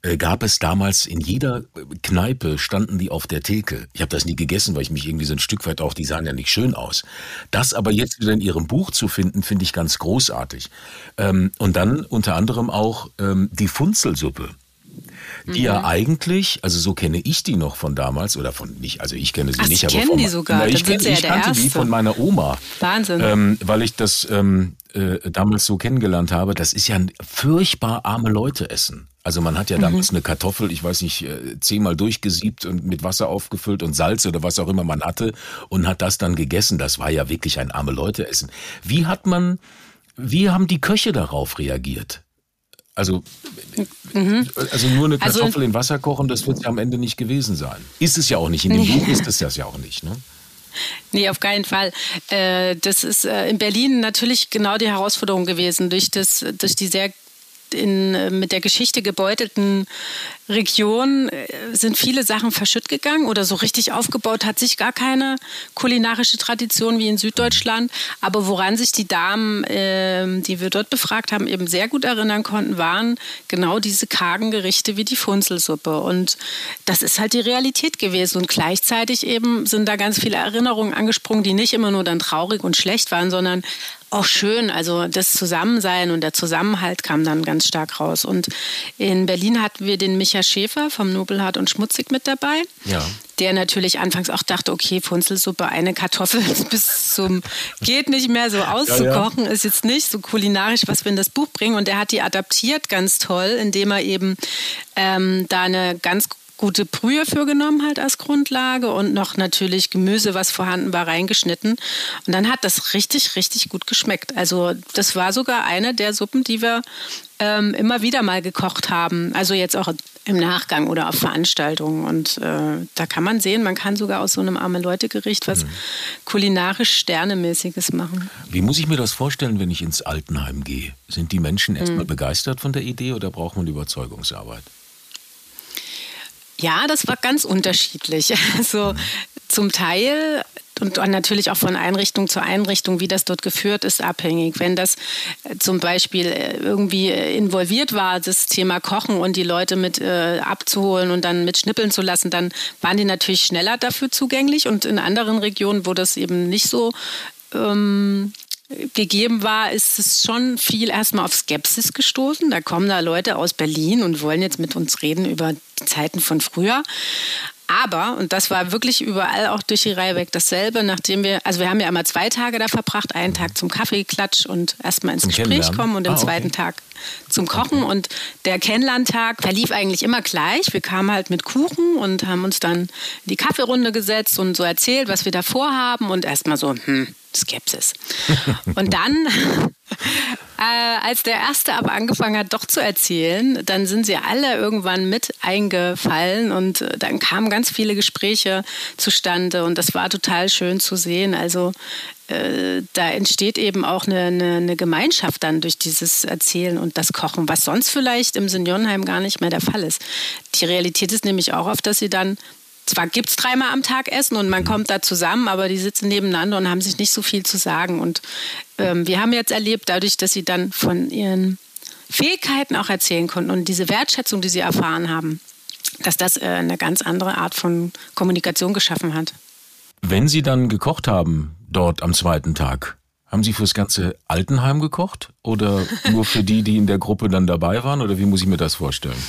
[SPEAKER 2] äh, gab es damals in jeder Kneipe, standen die auf der Theke. Ich habe das nie gegessen, weil ich mich irgendwie so ein Stück weit auch, die sahen ja nicht schön aus. Das aber jetzt wieder in ihrem Buch zu finden, finde ich ganz großartig. Ähm, und dann unter anderem auch ähm, die Funzelsuppe die mhm. ja eigentlich, also so kenne ich die noch von damals oder von nicht, also ich kenne sie
[SPEAKER 4] Ach,
[SPEAKER 2] nicht,
[SPEAKER 4] Sie
[SPEAKER 2] aber
[SPEAKER 4] kennen
[SPEAKER 2] von,
[SPEAKER 4] die sogar.
[SPEAKER 2] Na, ich, kenn, ich ja kannte die von meiner Oma.
[SPEAKER 4] Wahnsinn.
[SPEAKER 2] Ähm, weil ich das ähm, äh, damals so kennengelernt habe. Das ist ja ein furchtbar arme Leute essen. Also man hat ja mhm. damals mhm. eine Kartoffel, ich weiß nicht, äh, zehnmal durchgesiebt und mit Wasser aufgefüllt und Salz oder was auch immer man hatte und hat das dann gegessen. Das war ja wirklich ein arme Leute essen. Wie hat man, wie haben die Köche darauf reagiert? Also, mhm. also nur eine also Kartoffel also, in Wasser kochen, das wird ja am Ende nicht gewesen sein. Ist es ja auch nicht. In dem Buch ist es das ja auch nicht. Ne?
[SPEAKER 4] Nee, auf keinen Fall. Äh, das ist äh, in Berlin natürlich genau die Herausforderung gewesen, durch, das, durch die sehr in, äh, mit der Geschichte gebeutelten Region äh, sind viele Sachen verschütt gegangen oder so richtig aufgebaut hat sich gar keine kulinarische Tradition wie in Süddeutschland. Aber woran sich die Damen, äh, die wir dort befragt haben, eben sehr gut erinnern konnten, waren genau diese kargen Gerichte wie die Funzelsuppe. Und das ist halt die Realität gewesen. Und gleichzeitig eben sind da ganz viele Erinnerungen angesprungen, die nicht immer nur dann traurig und schlecht waren, sondern auch schön. Also das Zusammensein und der Zusammenhalt kam dann ganz stark raus. Und in Berlin hatten wir den Micha Schäfer vom Nobelhart und Schmutzig mit dabei.
[SPEAKER 2] Ja.
[SPEAKER 4] Der natürlich anfangs auch dachte, okay, Funzelsuppe, eine Kartoffel bis zum geht nicht mehr so auszukochen, ja, ja. ist jetzt nicht so kulinarisch, was wir in das Buch bringen. Und er hat die adaptiert ganz toll, indem er eben ähm, da eine ganz gute Brühe für genommen halt als Grundlage und noch natürlich Gemüse, was vorhanden war, reingeschnitten. Und dann hat das richtig, richtig gut geschmeckt. Also das war sogar eine der Suppen, die wir ähm, immer wieder mal gekocht haben. Also jetzt auch im Nachgang oder auf Veranstaltungen. Und äh, da kann man sehen, man kann sogar aus so einem arme Leute-Gericht was mhm. kulinarisch Sternemäßiges machen.
[SPEAKER 2] Wie muss ich mir das vorstellen, wenn ich ins Altenheim gehe? Sind die Menschen erstmal mhm. begeistert von der Idee oder braucht man Überzeugungsarbeit?
[SPEAKER 4] Ja, das war ganz unterschiedlich. Also zum Teil und natürlich auch von Einrichtung zu Einrichtung, wie das dort geführt ist, abhängig. Wenn das äh, zum Beispiel äh, irgendwie äh, involviert war, das Thema Kochen und die Leute mit äh, abzuholen und dann mit schnippeln zu lassen, dann waren die natürlich schneller dafür zugänglich. Und in anderen Regionen, wo das eben nicht so ähm, gegeben war, ist es schon viel erstmal auf Skepsis gestoßen. Da kommen da Leute aus Berlin und wollen jetzt mit uns reden über die Zeiten von früher. Aber, und das war wirklich überall auch durch die Reihe weg dasselbe, nachdem wir, also wir haben ja immer zwei Tage da verbracht, einen Tag zum Kaffeeklatsch und erstmal ins Gespräch kommen und den ah, okay. zweiten Tag zum Kochen. Und der Kennenlerntag verlief eigentlich immer gleich. Wir kamen halt mit Kuchen und haben uns dann in die Kaffeerunde gesetzt und so erzählt, was wir da vorhaben und erstmal so, hm, Skepsis. Und dann, äh, als der Erste aber angefangen hat, doch zu erzählen, dann sind sie alle irgendwann mit eingefallen und äh, dann kamen ganz viele Gespräche zustande und das war total schön zu sehen. Also äh, da entsteht eben auch eine, eine, eine, Gemeinschaft dann durch dieses Erzählen und das Kochen, was sonst vielleicht im Seniorenheim gar nicht mehr der Fall ist. Die Realität ist nämlich auch oft, dass sie dann zwar gibt es dreimal am Tag Essen und man kommt da zusammen, aber die sitzen nebeneinander und haben sich nicht so viel zu sagen. Und ähm, wir haben jetzt erlebt, dadurch, dass sie dann von ihren Fähigkeiten auch erzählen konnten und diese Wertschätzung, die sie erfahren haben, dass das äh, eine ganz andere Art von Kommunikation geschaffen hat.
[SPEAKER 2] Wenn Sie dann gekocht haben, dort am zweiten Tag, haben Sie fürs ganze Altenheim gekocht oder nur für die, die in der Gruppe dann dabei waren? Oder wie muss ich mir das vorstellen?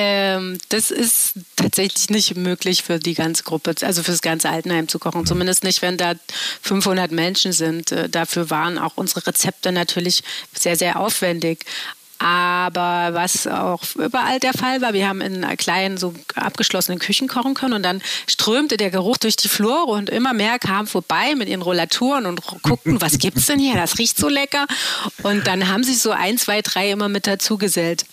[SPEAKER 4] Ähm, das ist tatsächlich nicht möglich für die ganze Gruppe, also für das ganze Altenheim zu kochen. Zumindest nicht, wenn da 500 Menschen sind. Äh, dafür waren auch unsere Rezepte natürlich sehr, sehr aufwendig. Aber was auch überall der Fall war, wir haben in kleinen, so abgeschlossenen Küchen kochen können und dann strömte der Geruch durch die Flure und immer mehr kamen vorbei mit ihren Rollaturen und guckten, was gibt's denn hier? Das riecht so lecker. Und dann haben sich so ein, zwei, drei immer mit dazu gesellt.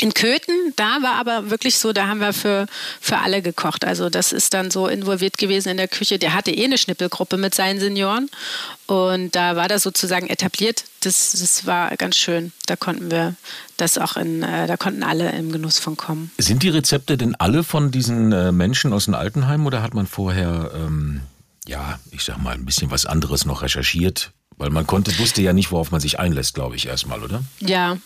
[SPEAKER 4] In Köthen, da war aber wirklich so, da haben wir für, für alle gekocht. Also das ist dann so involviert gewesen in der Küche. Der hatte eh eine Schnippelgruppe mit seinen Senioren und da war das sozusagen etabliert. Das, das war ganz schön. Da konnten wir das auch in, äh, da konnten alle im Genuss von kommen.
[SPEAKER 2] Sind die Rezepte denn alle von diesen äh, Menschen aus den Altenheimen oder hat man vorher, ähm, ja, ich sag mal, ein bisschen was anderes noch recherchiert? Weil man konnte, wusste ja nicht, worauf man sich einlässt, glaube ich, erstmal, oder?
[SPEAKER 4] Ja,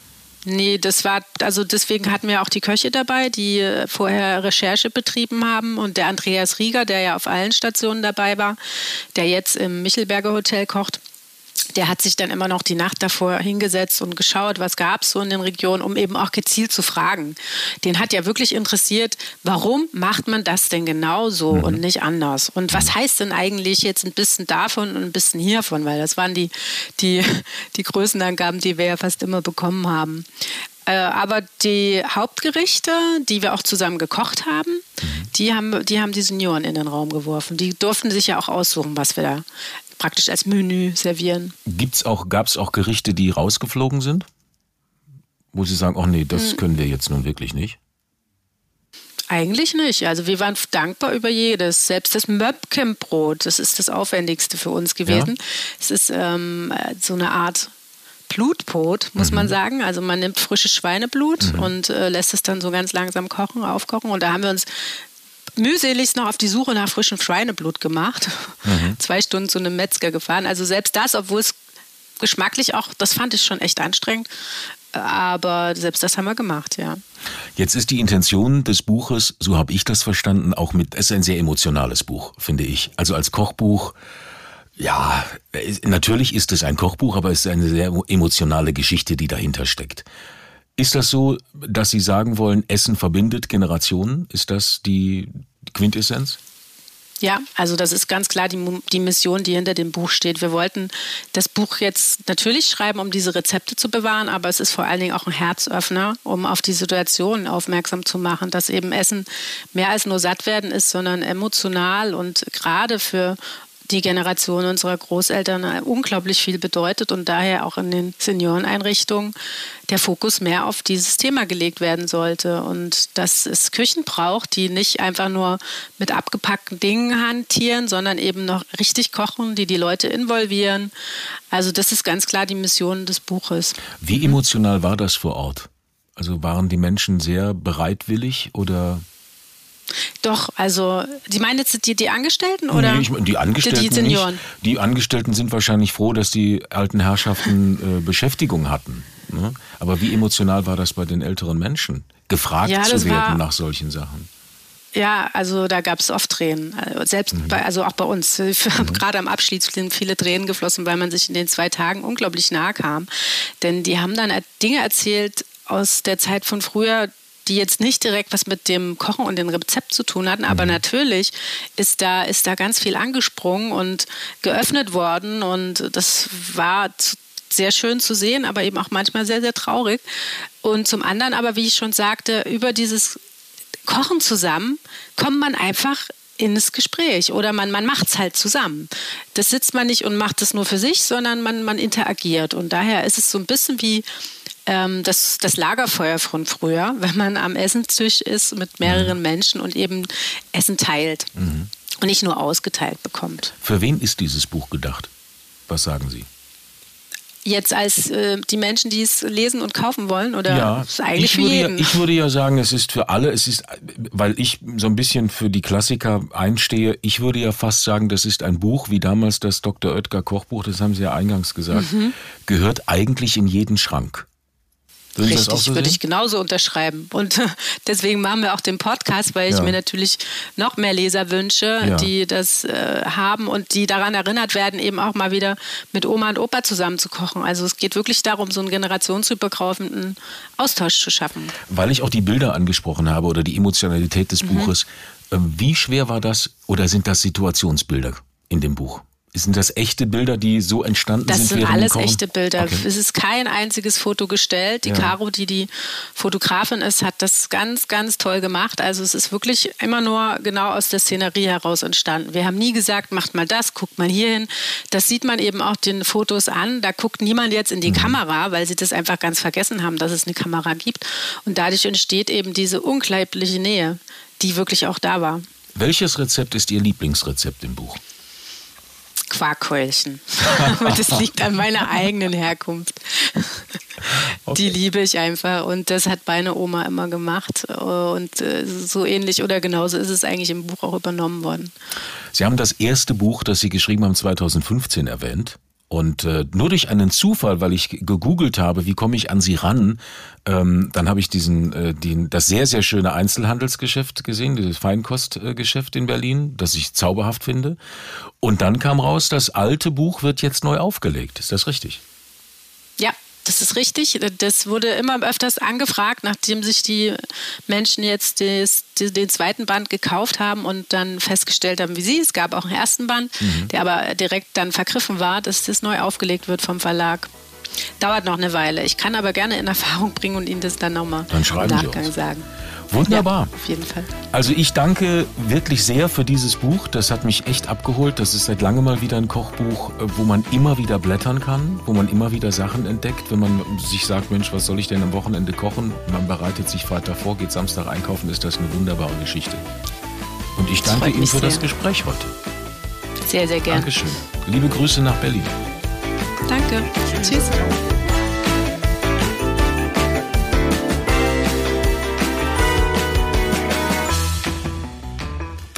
[SPEAKER 4] Nee, das war, also deswegen hatten wir auch die Köche dabei, die äh, vorher Recherche betrieben haben. Und der Andreas Rieger, der ja auf allen Stationen dabei war, der jetzt im Michelberger Hotel kocht der hat sich dann immer noch die Nacht davor hingesetzt und geschaut, was gab es so in den Regionen, um eben auch gezielt zu fragen. Den hat ja wirklich interessiert, warum macht man das denn genau so mhm. und nicht anders? Und was heißt denn eigentlich jetzt ein bisschen davon und ein bisschen hiervon? Weil das waren die, die, die Größenangaben, die wir ja fast immer bekommen haben. Äh, aber die Hauptgerichte, die wir auch zusammen gekocht haben, mhm. die haben, die haben die Senioren in den Raum geworfen. Die durften sich ja auch aussuchen, was wir da praktisch als Menü servieren.
[SPEAKER 2] Gibt's auch, gab es auch Gerichte, die rausgeflogen sind? Wo Sie sagen, oh nee, das hm. können wir jetzt nun wirklich nicht?
[SPEAKER 4] Eigentlich nicht. Also wir waren dankbar über jedes. Selbst das Möbkenbrot, das ist das Aufwendigste für uns gewesen. Ja. Es ist ähm, so eine Art Blutbrot, muss mhm. man sagen. Also man nimmt frisches Schweineblut mhm. und äh, lässt es dann so ganz langsam kochen, aufkochen. Und da haben wir uns mühseligst noch auf die Suche nach frischem Schweineblut gemacht. Mhm. Zwei Stunden zu einem Metzger gefahren. Also selbst das, obwohl es geschmacklich auch, das fand ich schon echt anstrengend. Aber selbst das haben wir gemacht, ja.
[SPEAKER 2] Jetzt ist die Intention des Buches, so habe ich das verstanden, auch mit, es ist ein sehr emotionales Buch, finde ich. Also als Kochbuch, ja, natürlich ist es ein Kochbuch, aber es ist eine sehr emotionale Geschichte, die dahinter steckt. Ist das so, dass Sie sagen wollen, Essen verbindet Generationen? Ist das die Quintessenz?
[SPEAKER 4] Ja, also das ist ganz klar die, die Mission, die hinter dem Buch steht. Wir wollten das Buch jetzt natürlich schreiben, um diese Rezepte zu bewahren, aber es ist vor allen Dingen auch ein Herzöffner, um auf die Situation aufmerksam zu machen, dass eben Essen mehr als nur satt werden ist, sondern emotional und gerade für die Generation unserer Großeltern unglaublich viel bedeutet und daher auch in den Senioreneinrichtungen der Fokus mehr auf dieses Thema gelegt werden sollte und dass es Küchen braucht, die nicht einfach nur mit abgepackten Dingen hantieren, sondern eben noch richtig kochen, die die Leute involvieren. Also das ist ganz klar die Mission des Buches.
[SPEAKER 2] Wie emotional war das vor Ort? Also waren die Menschen sehr bereitwillig oder
[SPEAKER 4] doch, also Sie meinen jetzt die, die Angestellten oder
[SPEAKER 2] nee, ich, die Angestellten die, die Senioren? Nicht. Die Angestellten sind wahrscheinlich froh, dass die alten Herrschaften äh, Beschäftigung hatten. Ne? Aber wie emotional war das bei den älteren Menschen, gefragt ja, zu werden nach solchen Sachen?
[SPEAKER 4] Ja, also da gab es oft Tränen. Also selbst mhm. bei, also auch bei uns. Mhm. Gerade am Abschied sind viele Tränen geflossen, weil man sich in den zwei Tagen unglaublich nahe kam. Denn die haben dann Dinge erzählt aus der Zeit von früher, die jetzt nicht direkt was mit dem Kochen und dem Rezept zu tun hatten, aber mhm. natürlich ist da, ist da ganz viel angesprungen und geöffnet worden und das war sehr schön zu sehen, aber eben auch manchmal sehr, sehr traurig. Und zum anderen aber, wie ich schon sagte, über dieses Kochen zusammen kommt man einfach ins Gespräch oder man, man macht es halt zusammen. Das sitzt man nicht und macht es nur für sich, sondern man, man interagiert. Und daher ist es so ein bisschen wie ähm, das, das Lagerfeuer von früher, wenn man am Essenstisch ist mit mehreren mhm. Menschen und eben Essen teilt mhm. und nicht nur ausgeteilt bekommt.
[SPEAKER 2] Für wen ist dieses Buch gedacht? Was sagen Sie?
[SPEAKER 4] Jetzt als äh, die Menschen, die es lesen und kaufen wollen? Oder
[SPEAKER 2] ja, eigentlich ich, würde ja, ich würde ja sagen, es ist für alle, es ist, weil ich so ein bisschen für die Klassiker einstehe, ich würde ja fast sagen, das ist ein Buch, wie damals das Dr. Oetker Kochbuch, das haben Sie ja eingangs gesagt, mhm. gehört eigentlich in jeden Schrank.
[SPEAKER 4] Würden Richtig, so würde ich genauso unterschreiben. Und deswegen machen wir auch den Podcast, weil ich ja. mir natürlich noch mehr Leser wünsche, ja. die das äh, haben und die daran erinnert werden, eben auch mal wieder mit Oma und Opa zusammen zu kochen. Also es geht wirklich darum, so einen generationsübergreifenden Austausch zu schaffen.
[SPEAKER 2] Weil ich auch die Bilder angesprochen habe oder die Emotionalität des mhm. Buches. Äh, wie schwer war das oder sind das Situationsbilder in dem Buch? Sind das echte Bilder, die so entstanden
[SPEAKER 4] das
[SPEAKER 2] sind?
[SPEAKER 4] sind
[SPEAKER 2] während dem
[SPEAKER 4] alles echte Bilder.
[SPEAKER 2] Okay.
[SPEAKER 4] Es ist kein einziges Foto gestellt. Die
[SPEAKER 2] Ja.
[SPEAKER 4] Caro, die die Fotografin ist, hat das ganz, ganz toll gemacht. Also es ist wirklich immer nur genau aus der Szenerie heraus entstanden. Wir haben nie gesagt, macht mal das, guckt mal hier hin. Das sieht man eben auch den Fotos an. Da guckt niemand jetzt
[SPEAKER 2] Mhm.
[SPEAKER 4] in die Kamera, weil sie das einfach ganz vergessen haben, dass es eine Kamera gibt. Und dadurch entsteht eben diese unglaubliche Nähe, die wirklich auch da war.
[SPEAKER 2] Welches Rezept ist Ihr Lieblingsrezept im Buch?
[SPEAKER 4] Quarkkeulchen. Und das liegt an meiner eigenen Herkunft. Die liebe ich einfach. Und das hat meine Oma immer gemacht. Und äh, so ähnlich oder genauso ist es eigentlich im Buch auch übernommen worden.
[SPEAKER 2] Sie haben das erste Buch, das Sie geschrieben haben, 2015 erwähnt. Und äh, nur durch einen Zufall, weil ich gegoogelt habe, wie komme ich an Sie ran, ähm, dann habe ich diesen, äh, den, das sehr, sehr schöne Einzelhandelsgeschäft gesehen, dieses Feinkostgeschäft in Berlin, das ich zauberhaft finde. Und dann kam raus, das alte Buch wird jetzt neu aufgelegt. Ist das richtig?
[SPEAKER 4] Ja, das ist richtig. Das wurde immer öfters angefragt, nachdem sich die Menschen jetzt des, die- den zweiten Band gekauft haben und dann festgestellt haben, wie sie. Es gab auch einen ersten Band, der aber direkt dann vergriffen war, dass das neu aufgelegt wird vom Verlag. Dauert noch eine Weile. Ich kann aber gerne in Erfahrung bringen und Ihnen das dann nochmal im Nachgang sagen.
[SPEAKER 2] Wunderbar.
[SPEAKER 4] Ja, auf jeden Fall.
[SPEAKER 2] Also ich danke wirklich sehr für dieses Buch. Das hat mich echt abgeholt. Das ist seit langem mal wieder ein Kochbuch, äh, wo man immer wieder blättern kann, wo man immer wieder Sachen entdeckt. Wenn man sich sagt, Mensch, was soll ich denn am Wochenende kochen? Man bereitet sich Freitag vor, geht Samstag einkaufen, ist das eine wunderbare Geschichte. Und ich danke Ihnen für das
[SPEAKER 4] sehr.
[SPEAKER 2] Gespräch heute.
[SPEAKER 4] Sehr, sehr gerne.
[SPEAKER 2] Dankeschön. Liebe Grüße nach Berlin.
[SPEAKER 4] Danke. Tschüss.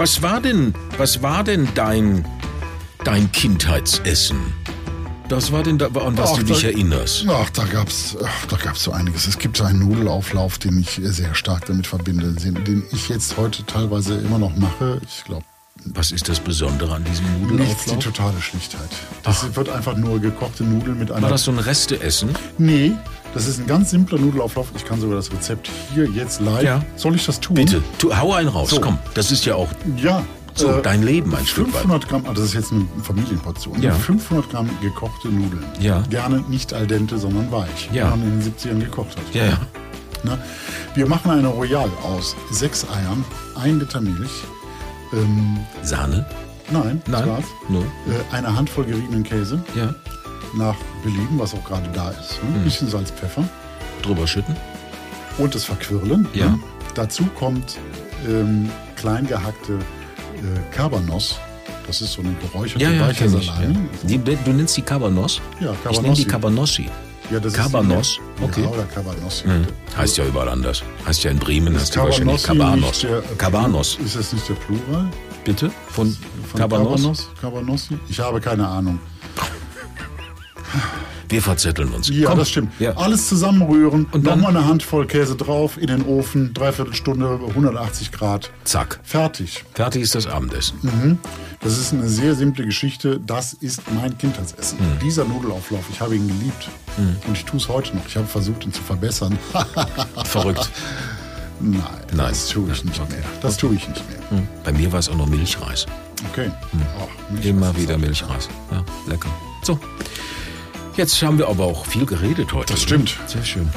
[SPEAKER 2] Was war denn, was war denn dein, dein Kindheitsessen? Das war denn da, an was
[SPEAKER 3] Ach,
[SPEAKER 2] du dich
[SPEAKER 3] da-
[SPEAKER 2] erinnerst?
[SPEAKER 3] Ach, da gab's, ach, da gab's so einiges. Es gibt so einen Nudelauflauf, den ich sehr stark damit verbinde, den, ich jetzt heute teilweise immer noch mache. Ich glaube,
[SPEAKER 2] Was ist das Besondere an diesem
[SPEAKER 3] nichts die
[SPEAKER 2] Nudelauflauf?
[SPEAKER 3] totale Schlichtheit. Das wird einfach nur gekochte Nudeln mit einer.
[SPEAKER 2] War das so ein Resteessen?
[SPEAKER 3] Nee, das ist ein ganz simpler Nudelauflauf. Ich kann sogar das Rezept hier jetzt live.
[SPEAKER 2] Ja.
[SPEAKER 3] Soll ich das tun?
[SPEAKER 2] Bitte, tu, hau einen raus,
[SPEAKER 3] So.
[SPEAKER 2] komm. Das ist ja auch
[SPEAKER 3] Ja.
[SPEAKER 2] so
[SPEAKER 3] äh,
[SPEAKER 2] dein Leben ein Stück weit.
[SPEAKER 3] 500 Gramm, ah, das ist jetzt eine Familienportion.
[SPEAKER 2] Ja.
[SPEAKER 3] 500 Gramm gekochte Nudeln.
[SPEAKER 2] Ja.
[SPEAKER 3] Gerne nicht al dente, sondern weich.
[SPEAKER 2] Ja.
[SPEAKER 3] Wie man in den 70ern gekocht hat.
[SPEAKER 2] Ja, ja.
[SPEAKER 3] Ne? Wir machen eine Royal aus sechs Eiern, ein Liter Milch, ähm,
[SPEAKER 2] Sahne?
[SPEAKER 3] nein,
[SPEAKER 2] Nein. No.
[SPEAKER 3] äh, eine Handvoll geriebenen Käse,
[SPEAKER 2] Ja.
[SPEAKER 3] Nach Belieben, was auch gerade da ist.
[SPEAKER 2] Mhm.
[SPEAKER 3] Ne? Ein bisschen Salz, Pfeffer
[SPEAKER 2] Drüber schütten?
[SPEAKER 3] und das Verquirlen.
[SPEAKER 2] Ja.
[SPEAKER 3] Ne? Dazu kommt ähm, klein gehackte äh, Cabanos. Das ist so eine geräucherte
[SPEAKER 2] Ja, ja,
[SPEAKER 3] weiche
[SPEAKER 2] kenn ich.
[SPEAKER 3] Salami.
[SPEAKER 2] Ja. Du nennst die Cabanos?
[SPEAKER 3] Ja,
[SPEAKER 2] Ich nenne die
[SPEAKER 3] Cabanossi.
[SPEAKER 2] Cabanossi.
[SPEAKER 3] Ja, das
[SPEAKER 2] Cabanos,
[SPEAKER 3] ist die,
[SPEAKER 2] okay.
[SPEAKER 3] Ja, oder Cabanossi.
[SPEAKER 2] Hm. Heißt ja überall anders. Heißt ja in Bremen,
[SPEAKER 3] Ist
[SPEAKER 2] heißt ja wahrscheinlich
[SPEAKER 3] Cabanossi
[SPEAKER 2] Cabanos.
[SPEAKER 3] der-
[SPEAKER 2] Cabanos.
[SPEAKER 3] Ist das nicht der Plural?
[SPEAKER 2] Bitte? Von,
[SPEAKER 3] Von
[SPEAKER 2] Cabanos?
[SPEAKER 3] Cabanos? Cabanossi? Ich habe keine Ahnung.
[SPEAKER 2] Wir verzetteln uns.
[SPEAKER 3] Ja,
[SPEAKER 2] Komm.
[SPEAKER 3] das stimmt.
[SPEAKER 2] Ja.
[SPEAKER 3] Alles zusammenrühren
[SPEAKER 2] Und dann-
[SPEAKER 3] nochmal eine Handvoll Käse drauf, in den Ofen, dreiviertel Stunde, 180 Grad.
[SPEAKER 2] Zack.
[SPEAKER 3] Fertig.
[SPEAKER 2] Fertig ist das Abendessen.
[SPEAKER 3] Mhm. Das ist eine sehr simple Geschichte. Das ist mein Kindheitsessen.
[SPEAKER 2] Mhm.
[SPEAKER 3] Dieser Nudelauflauf, ich habe ihn geliebt. Und ich tue es heute noch. Ich habe versucht, ihn zu verbessern.
[SPEAKER 2] Verrückt.
[SPEAKER 3] Nein,
[SPEAKER 2] Nein.
[SPEAKER 3] das tue ich nicht
[SPEAKER 2] Okay.
[SPEAKER 3] mehr. Das tue ich nicht mehr.
[SPEAKER 2] Hm. Bei mir war es auch noch Milchreis.
[SPEAKER 3] Okay. Ach, Milch,
[SPEAKER 2] Immer wieder Milchreis. Ja, lecker. So. Jetzt haben wir aber auch viel geredet heute.
[SPEAKER 3] Das stimmt.
[SPEAKER 2] Sehr schön.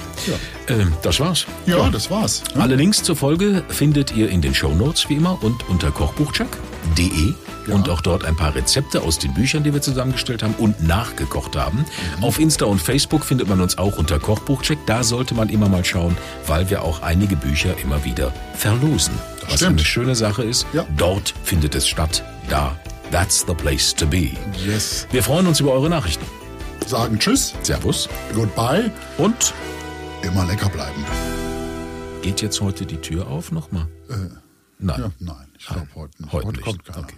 [SPEAKER 2] Ähm, das war's.
[SPEAKER 3] Ja, das war's. ne?
[SPEAKER 2] Alle Links zur Folge findet ihr in den Shownotes wie immer und unter kochbuchcheck.de
[SPEAKER 3] Ja.
[SPEAKER 2] und auch dort ein paar Rezepte aus den Büchern, die wir zusammengestellt haben und nachgekocht haben.
[SPEAKER 3] Mhm.
[SPEAKER 2] Auf Insta und Facebook findet man uns auch unter Kochbuchcheck. Da sollte man immer mal schauen, weil wir auch einige Bücher immer wieder verlosen. Was
[SPEAKER 3] stimmt.
[SPEAKER 2] eine schöne Sache ist.
[SPEAKER 3] Ja.
[SPEAKER 2] Dort findet es statt. Da. That's the place to be.
[SPEAKER 3] Yes.
[SPEAKER 2] Wir freuen uns über eure Nachrichten.
[SPEAKER 3] Sagen Tschüss,
[SPEAKER 2] Servus.
[SPEAKER 3] Goodbye,
[SPEAKER 2] Und
[SPEAKER 3] immer lecker bleiben.
[SPEAKER 2] geht jetzt heute die Tür auf nochmal? Nein.
[SPEAKER 3] Ja, nein, ich glaube heute nicht.
[SPEAKER 2] Heute
[SPEAKER 3] heute
[SPEAKER 2] nicht.
[SPEAKER 3] kommt keiner.
[SPEAKER 2] Okay.